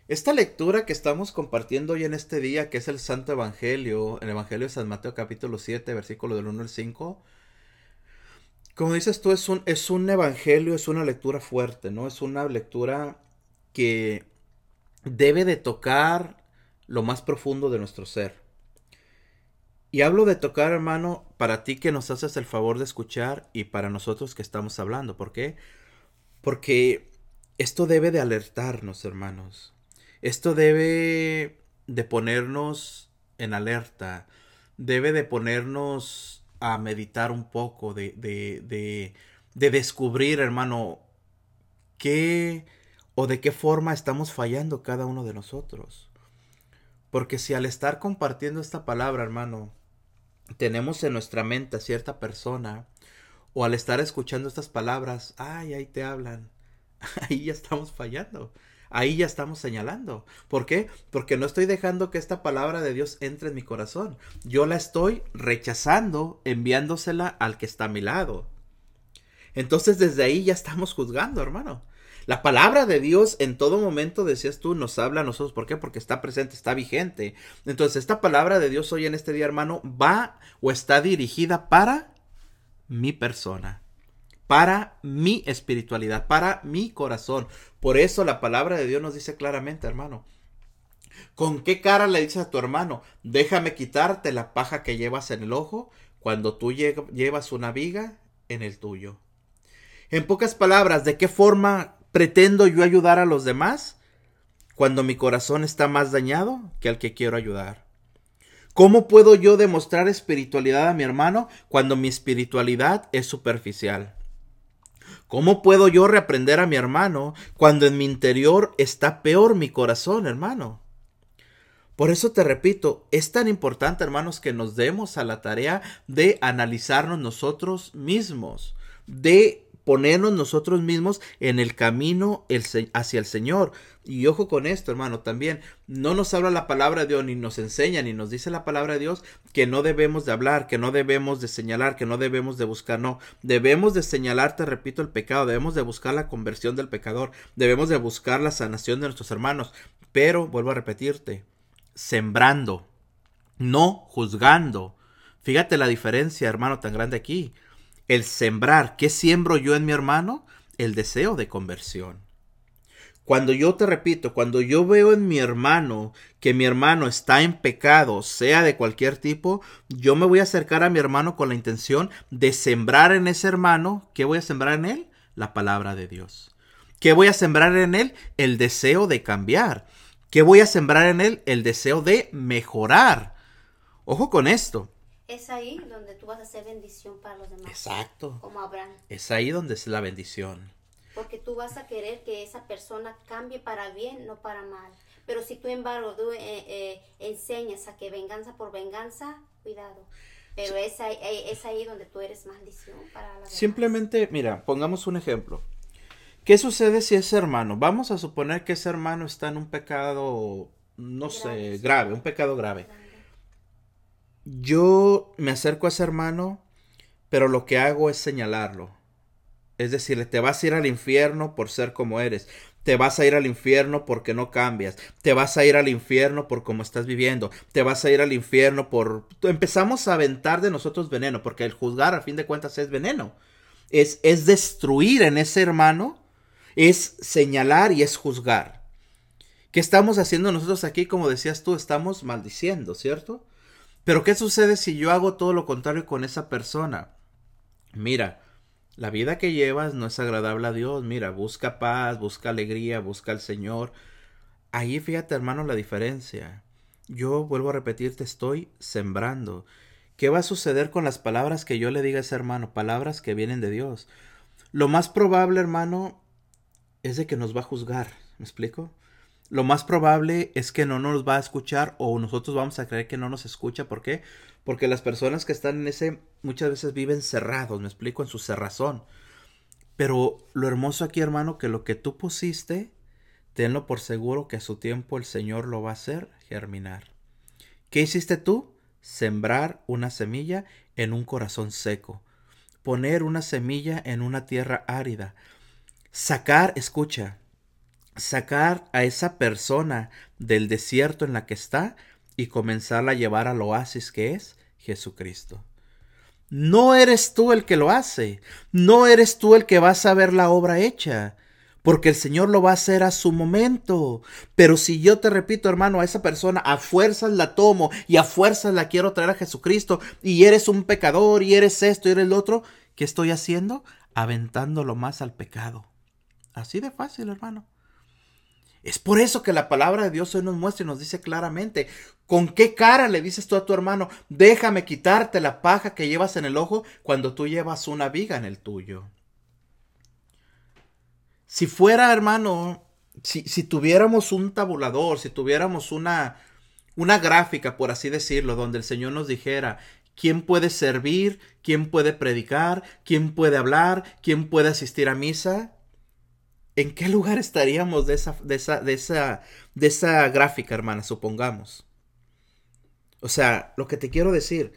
esta lectura que estamos compartiendo hoy en este día, que es el Santo Evangelio, el Evangelio de San Mateo capítulo 7, versículo del 1 al 5, como dices tú, es un, es un evangelio, es una lectura fuerte, ¿no? Es una lectura que debe de tocar lo más profundo de nuestro ser. Y hablo de tocar, hermano, para ti que nos haces el favor de escuchar y para nosotros que estamos hablando. ¿Por qué? Porque esto debe de alertarnos, hermanos. Esto debe de ponernos en alerta, debe de ponernos a meditar un poco, de, de, de, de descubrir, hermano, qué o de qué forma estamos fallando cada uno de nosotros. Porque si al estar compartiendo esta palabra, hermano, tenemos en nuestra mente a cierta persona, o al estar escuchando estas palabras, ay, ahí te hablan, ahí ya estamos fallando. Ahí ya estamos señalando. ¿Por qué? Porque no estoy dejando que esta palabra de Dios entre en mi corazón. Yo la estoy rechazando, enviándosela al que está a mi lado. Entonces desde ahí ya estamos juzgando, hermano. La palabra de Dios en todo momento, decías tú, nos habla a nosotros. ¿Por qué? Porque está presente, está vigente. Entonces esta palabra de Dios hoy en este día, hermano, va o está dirigida para mi persona para mi espiritualidad, para mi corazón. Por eso la palabra de Dios nos dice claramente, hermano. ¿Con qué cara le dices a tu hermano, déjame quitarte la paja que llevas en el ojo cuando tú llevas una viga en el tuyo? En pocas palabras, ¿de qué forma pretendo yo ayudar a los demás cuando mi corazón está más dañado que al que quiero ayudar? ¿Cómo puedo yo demostrar espiritualidad a mi hermano cuando mi espiritualidad es superficial? ¿Cómo puedo yo reprender a mi hermano cuando en mi interior está peor mi corazón, hermano? Por eso te repito, es tan importante, hermanos, que nos demos a la tarea de analizarnos nosotros mismos, de ponernos nosotros mismos en el camino hacia el Señor. Y ojo con esto, hermano, también no nos habla la palabra de Dios ni nos enseña ni nos dice la palabra de Dios que no debemos de hablar, que no debemos de señalar, que no debemos de buscar, no, debemos de señalar, te repito, el pecado, debemos de buscar la conversión del pecador, debemos de buscar la sanación de nuestros hermanos, pero vuelvo a repetirte, sembrando, no juzgando. Fíjate la diferencia, hermano, tan grande aquí el sembrar. ¿Qué siembro yo en mi hermano? El deseo de conversión. Cuando yo te repito, cuando yo veo en mi hermano que mi hermano está en pecado, sea de cualquier tipo, yo me voy a acercar a mi hermano con la intención de sembrar en ese hermano. ¿Qué voy a sembrar en él? La palabra de Dios. ¿Qué voy a sembrar en él? El deseo de cambiar. ¿Qué voy a sembrar en él? El deseo de mejorar. Ojo con esto es ahí donde tú vas a hacer bendición para los demás. Exacto. Como Abraham. Es ahí donde es la bendición. Porque tú vas a querer que esa persona cambie para bien, no para mal. Pero si tú, embargo, tú, eh, eh, enseñas a que venganza por venganza, cuidado. Pero es, ahí, eh, es ahí donde tú eres maldición para la Simplemente, mira, pongamos un ejemplo. ¿Qué sucede si ese hermano, vamos a suponer que ese hermano está en un pecado, no sé, grave, un pecado grave yo me acerco a ese hermano, pero lo que hago es señalarlo. Es decirle, te vas a ir al infierno por ser como eres. Te vas a ir al infierno porque no cambias. Te vas a ir al infierno por cómo estás viviendo. Te vas a ir al infierno por... Empezamos a aventar de nosotros veneno, porque el juzgar a fin de cuentas es veneno. Es, es destruir en ese hermano, es señalar y es juzgar. ¿Qué estamos haciendo nosotros aquí? Como decías tú, estamos maldiciendo, ¿cierto? Pero ¿qué sucede si yo hago todo lo contrario con esa persona? Mira, la vida que llevas no es agradable a Dios. Mira, busca paz, busca alegría, busca al Señor. Ahí fíjate, hermano, la diferencia. Yo vuelvo a repetir, te estoy sembrando. ¿Qué va a suceder con las palabras que yo le diga a ese hermano? Palabras que vienen de Dios. Lo más probable, hermano, es de que nos va a juzgar. ¿Me explico? Lo más probable es que no nos va a escuchar o nosotros vamos a creer que no nos escucha. ¿Por qué? Porque las personas que están en ese muchas veces viven cerrados, me explico, en su cerrazón. Pero lo hermoso aquí, hermano, que lo que tú pusiste, tenlo por seguro que a su tiempo el Señor lo va a hacer germinar. ¿Qué hiciste tú? Sembrar una semilla en un corazón seco. Poner una semilla en una tierra árida. Sacar, escucha, sacar a esa persona del desierto en la que está y comenzarla a llevar al oasis que es Jesucristo. No eres tú el que lo hace, no eres tú el que vas a ver la obra hecha, porque el Señor lo va a hacer a su momento. Pero si yo te repito, hermano, a esa persona a fuerzas la tomo y a fuerzas la quiero traer a Jesucristo y eres un pecador y eres esto y eres lo otro, ¿qué estoy haciendo? Aventándolo más al pecado Así de fácil, hermano. Es por eso que la palabra de Dios hoy nos muestra y nos dice claramente, ¿con qué cara le dices tú a tu hermano, déjame quitarte la paja que llevas en el ojo cuando tú llevas una viga en el tuyo? Si fuera, hermano, si, si tuviéramos un tabulador, si tuviéramos una, una gráfica, por así decirlo, donde el Señor nos dijera, quién puede servir, quién puede predicar, quién puede hablar, quién puede asistir a misa. ¿En qué lugar estaríamos de esa, de esa, de esa, de esa gráfica, hermana, supongamos? O sea, lo que te quiero decir,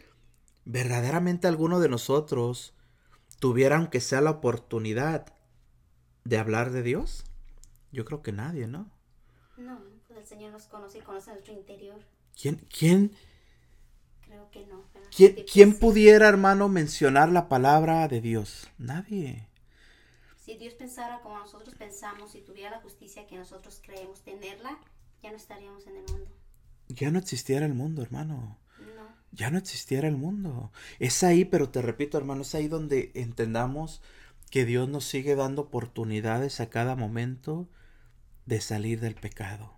verdaderamente alguno de nosotros tuviera, aunque sea la oportunidad de hablar de Dios? Yo creo que nadie, ¿no? No, pues el Señor nos conoce y conoce nuestro interior. ¿Quién, quién, Creo que no. quién, quién pudiera, hermano, mencionar la palabra de Dios? Nadie. Si Dios pensara como nosotros pensamos y tuviera la justicia que nosotros creemos tenerla, ya no estaríamos en el mundo. Ya no existiera el mundo, hermano. No. Ya no existiera el mundo. Es ahí, pero te repito, hermano, es ahí donde entendamos que Dios nos sigue dando oportunidades a cada momento de salir del pecado.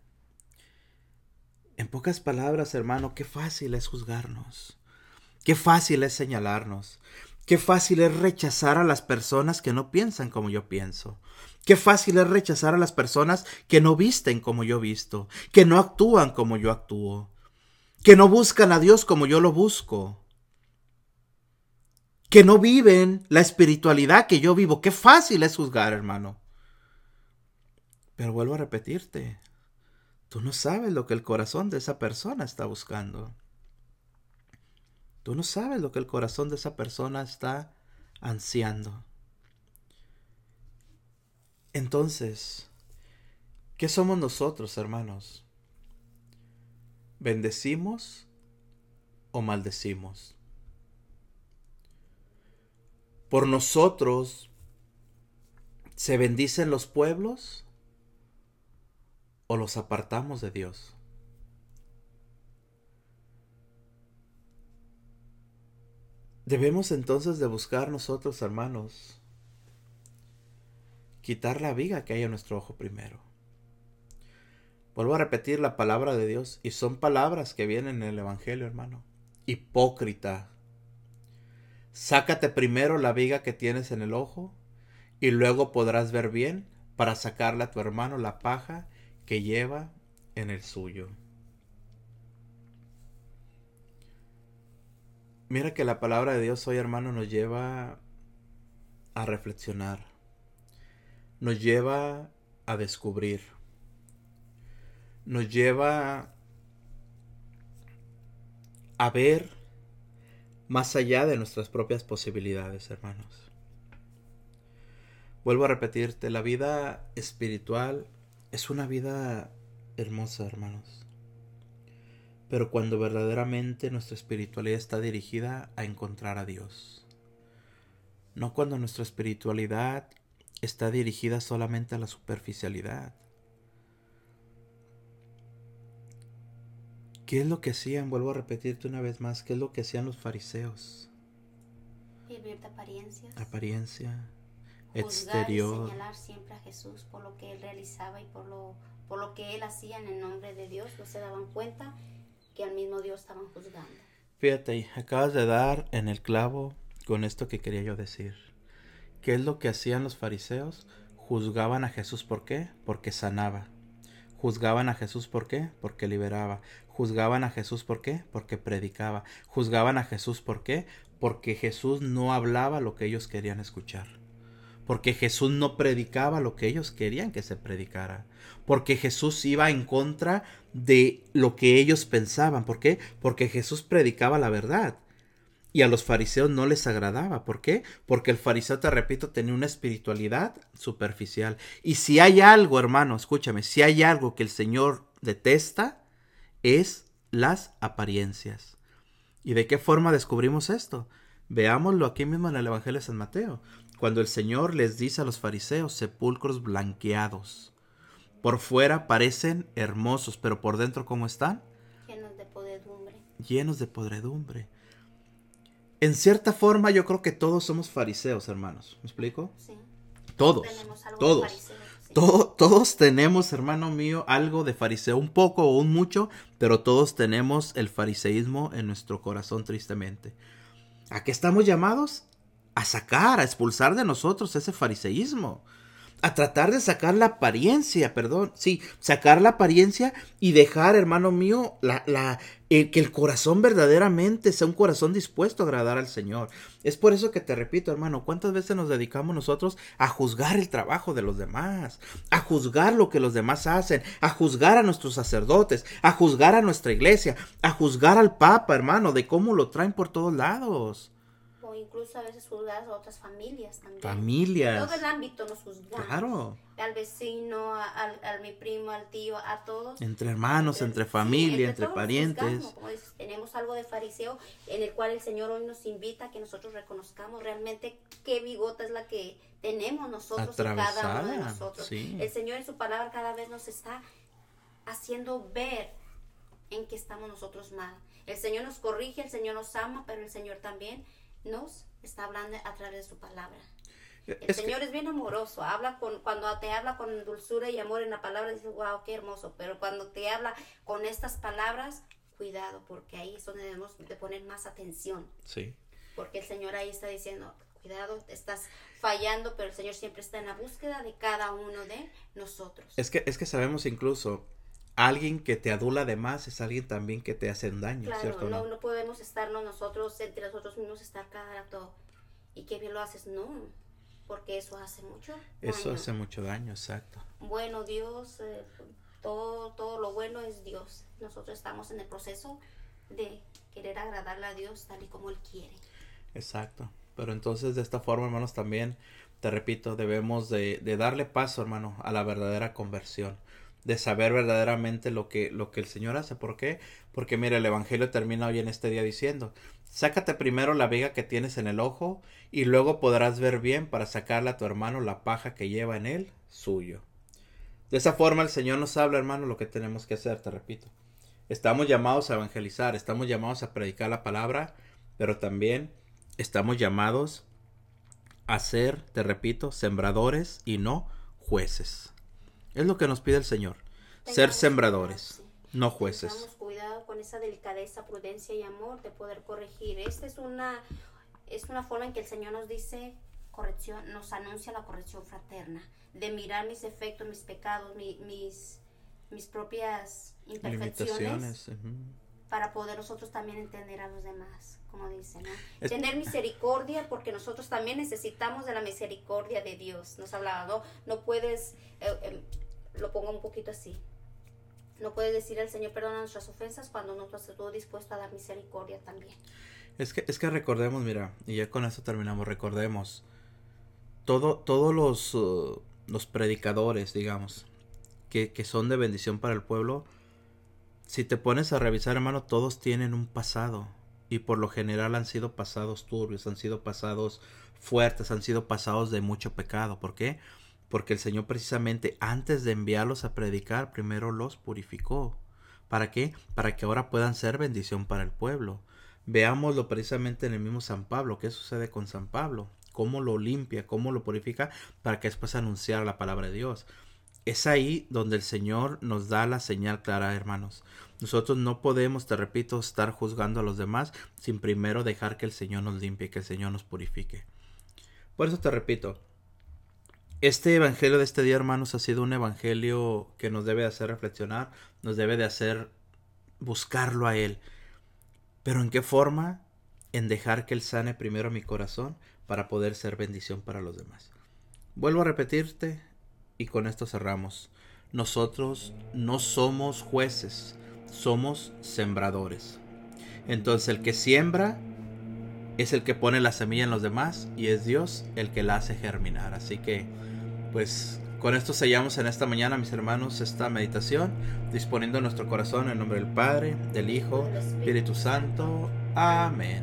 En pocas palabras, hermano, qué fácil es juzgarnos. Qué fácil es señalarnos. Qué fácil es rechazar a las personas que no piensan como yo pienso. Qué fácil es rechazar a las personas que no visten como yo visto, que no actúan como yo actúo, que no buscan a Dios como yo lo busco, que no viven la espiritualidad que yo vivo. Qué fácil es juzgar, hermano. Pero vuelvo a repetirte, tú no sabes lo que el corazón de esa persona está buscando. Tú no sabes lo que el corazón de esa persona está ansiando. Entonces, ¿qué somos nosotros, hermanos? ¿Bendecimos o maldecimos? ¿Por nosotros se bendicen los pueblos o los apartamos de Dios? Debemos entonces de buscar nosotros, hermanos, quitar la viga que hay en nuestro ojo primero. Vuelvo a repetir la palabra de Dios y son palabras que vienen en el Evangelio, hermano. Hipócrita. Sácate primero la viga que tienes en el ojo y luego podrás ver bien para sacarle a tu hermano la paja que lleva en el suyo. Mira que la palabra de Dios hoy, hermano, nos lleva a reflexionar. Nos lleva a descubrir. Nos lleva a ver más allá de nuestras propias posibilidades, hermanos. Vuelvo a repetirte, la vida espiritual es una vida hermosa, hermanos pero cuando verdaderamente nuestra espiritualidad está dirigida a encontrar a Dios. No cuando nuestra espiritualidad está dirigida solamente a la superficialidad. ¿Qué es lo que hacían? Vuelvo a repetirte una vez más, ¿qué es lo que hacían los fariseos? Vivir de apariencias. Apariencia, juzgar y exterior. señalar siempre a Jesús por lo que él realizaba y por lo, por lo que él hacía en el nombre de Dios. No se daban cuenta que al mismo Dios estaban juzgando. Fíjate, acabas de dar en el clavo con esto que quería yo decir. ¿Qué es lo que hacían los fariseos? Juzgaban a Jesús por qué? Porque sanaba. Juzgaban a Jesús por qué? Porque liberaba. Juzgaban a Jesús por qué? Porque predicaba. Juzgaban a Jesús por qué? Porque Jesús no hablaba lo que ellos querían escuchar. Porque Jesús no predicaba lo que ellos querían que se predicara. Porque Jesús iba en contra de lo que ellos pensaban. ¿Por qué? Porque Jesús predicaba la verdad. Y a los fariseos no les agradaba. ¿Por qué? Porque el fariseo, te repito, tenía una espiritualidad superficial. Y si hay algo, hermano, escúchame, si hay algo que el Señor detesta, es las apariencias. ¿Y de qué forma descubrimos esto? Veámoslo aquí mismo en el Evangelio de San Mateo, cuando el Señor les dice a los fariseos sepulcros blanqueados. Por fuera parecen hermosos, pero por dentro ¿cómo están? Llenos de podredumbre. Llenos de podredumbre. En cierta forma yo creo que todos somos fariseos, hermanos. ¿Me explico? Sí. Todos. Tenemos algo de Todos. todos tenemos, hermano mío, algo de fariseo, un poco o un mucho, pero todos tenemos el fariseísmo en nuestro corazón tristemente. ¿A qué estamos llamados? A sacar, a expulsar de nosotros ese fariseísmo a tratar de sacar la apariencia, perdón, sí, sacar la apariencia y dejar, hermano mío, la, la, que el corazón verdaderamente sea un corazón dispuesto a agradar al Señor. Es por eso que te repito, hermano, ¿cuántas veces nos dedicamos nosotros a juzgar el trabajo de los demás, a juzgar lo que los demás hacen, a juzgar a nuestros sacerdotes, a juzgar a nuestra iglesia, a juzgar al Papa, hermano, de cómo lo traen por todos lados? Incluso a veces juzgar a otras familias también. Familias. todo el ámbito nos juzgamos. Claro. Al vecino, al, al, mi primo, al tío, a todos. Entre hermanos, entre, familia, entre, parientes. Como dices, tenemos algo de fariseo en el cual el Señor hoy nos invita a que nosotros reconozcamos realmente qué bigota es la que tenemos nosotros y cada uno de nosotros. El Señor en su palabra cada vez nos está haciendo ver en qué estamos nosotros mal. El Señor nos corrige, el Señor nos ama, pero el Señor también nos está hablando a través de su palabra. Eh, el Señor es bien amoroso, habla con, cuando te habla con dulzura y amor en la palabra, dices, wow, qué hermoso, pero cuando te habla con estas palabras, cuidado, porque ahí es donde debemos de poner más atención. Sí. Porque el Señor ahí está diciendo, cuidado, estás fallando, pero el Señor siempre está en la búsqueda de cada uno de nosotros. Es que, es que sabemos incluso alguien que te adula de más es alguien también que te hace daño, ¿cierto? No, no podemos estarnos nosotros, entre nosotros mismos, estar cada rato y qué bien lo haces, no, porque eso hace mucho Eso hace mucho daño, exacto. Bueno, Dios, eh, todo, todo lo bueno es Dios. Nosotros estamos en el proceso de querer agradarle a Dios tal y como Él quiere. Exacto. Pero entonces de esta forma, hermanos, también, te repito, debemos de, de darle paso, hermano, a la verdadera conversión de saber verdaderamente lo que, lo que el Señor hace. ¿Por qué? Porque mira, el Evangelio termina hoy en este día diciendo, sácate primero la viga que tienes en el ojo y luego podrás ver bien para sacarle a tu hermano la paja que lleva en él suyo. De esa forma el Señor nos habla, hermano, lo que tenemos que hacer, te repito. Estamos llamados a evangelizar, estamos llamados a predicar la palabra, pero también estamos llamados a ser, te repito, sembradores y no jueces. Es lo que nos pide el Señor. ser sembradores, no jueces. Tengamos cuidado con esa delicadeza, prudencia y amor de poder corregir. Esta es una, es una forma en que el Señor nos dice corrección, nos anuncia la corrección fraterna, de mirar mis efectos, mis pecados, mis, mis propias imperfecciones para poder nosotros también entender a los demás, como dicen, ¿no? Tener misericordia porque nosotros también necesitamos de la misericordia de Dios. Nos hablaba, ¿no? No puedes, eh, em, lo pongo un poquito así, no puedes decir al Señor perdona nuestras ofensas cuando no estás dispuesto a dar misericordia también. Es que, es que recordemos, mira, y ya con esto terminamos, recordemos, todo, todos los, uh, los predicadores, digamos, que, que son de bendición para el pueblo, si te pones a revisar, hermano, todos tienen un pasado. Y por lo general han sido pasados turbios, han sido pasados fuertes, han sido pasados de mucho pecado. ¿Por qué? Porque el Señor precisamente antes de enviarlos a predicar, primero los purificó. ¿Para qué? Para que ahora puedan ser bendición para el pueblo. Veámoslo precisamente en el mismo San Pablo. ¿Qué sucede con San Pablo? ¿Cómo lo limpia? ¿Cómo lo purifica? Para que después anunciar la palabra de Dios. Es ahí donde el Señor nos da la señal clara, hermanos. Nosotros no podemos, te repito, estar juzgando a los demás sin primero dejar que el Señor nos limpie, que el Señor nos purifique. Por eso te repito, este evangelio de este día, hermanos, ha sido un evangelio que nos debe hacer reflexionar, nos debe de hacer buscarlo a Él. Pero ¿en qué forma? En dejar que Él sane primero mi corazón para poder ser bendición para los demás. Vuelvo a repetirte, y con esto cerramos. Nosotros no somos jueces, somos sembradores. Entonces el que siembra es el que pone la semilla en los demás y es Dios el que la hace germinar. Así que, pues, con esto sellamos en esta mañana, mis hermanos, esta meditación, disponiendo nuestro corazón en nombre del Padre, del Hijo, Espíritu Santo. Amén.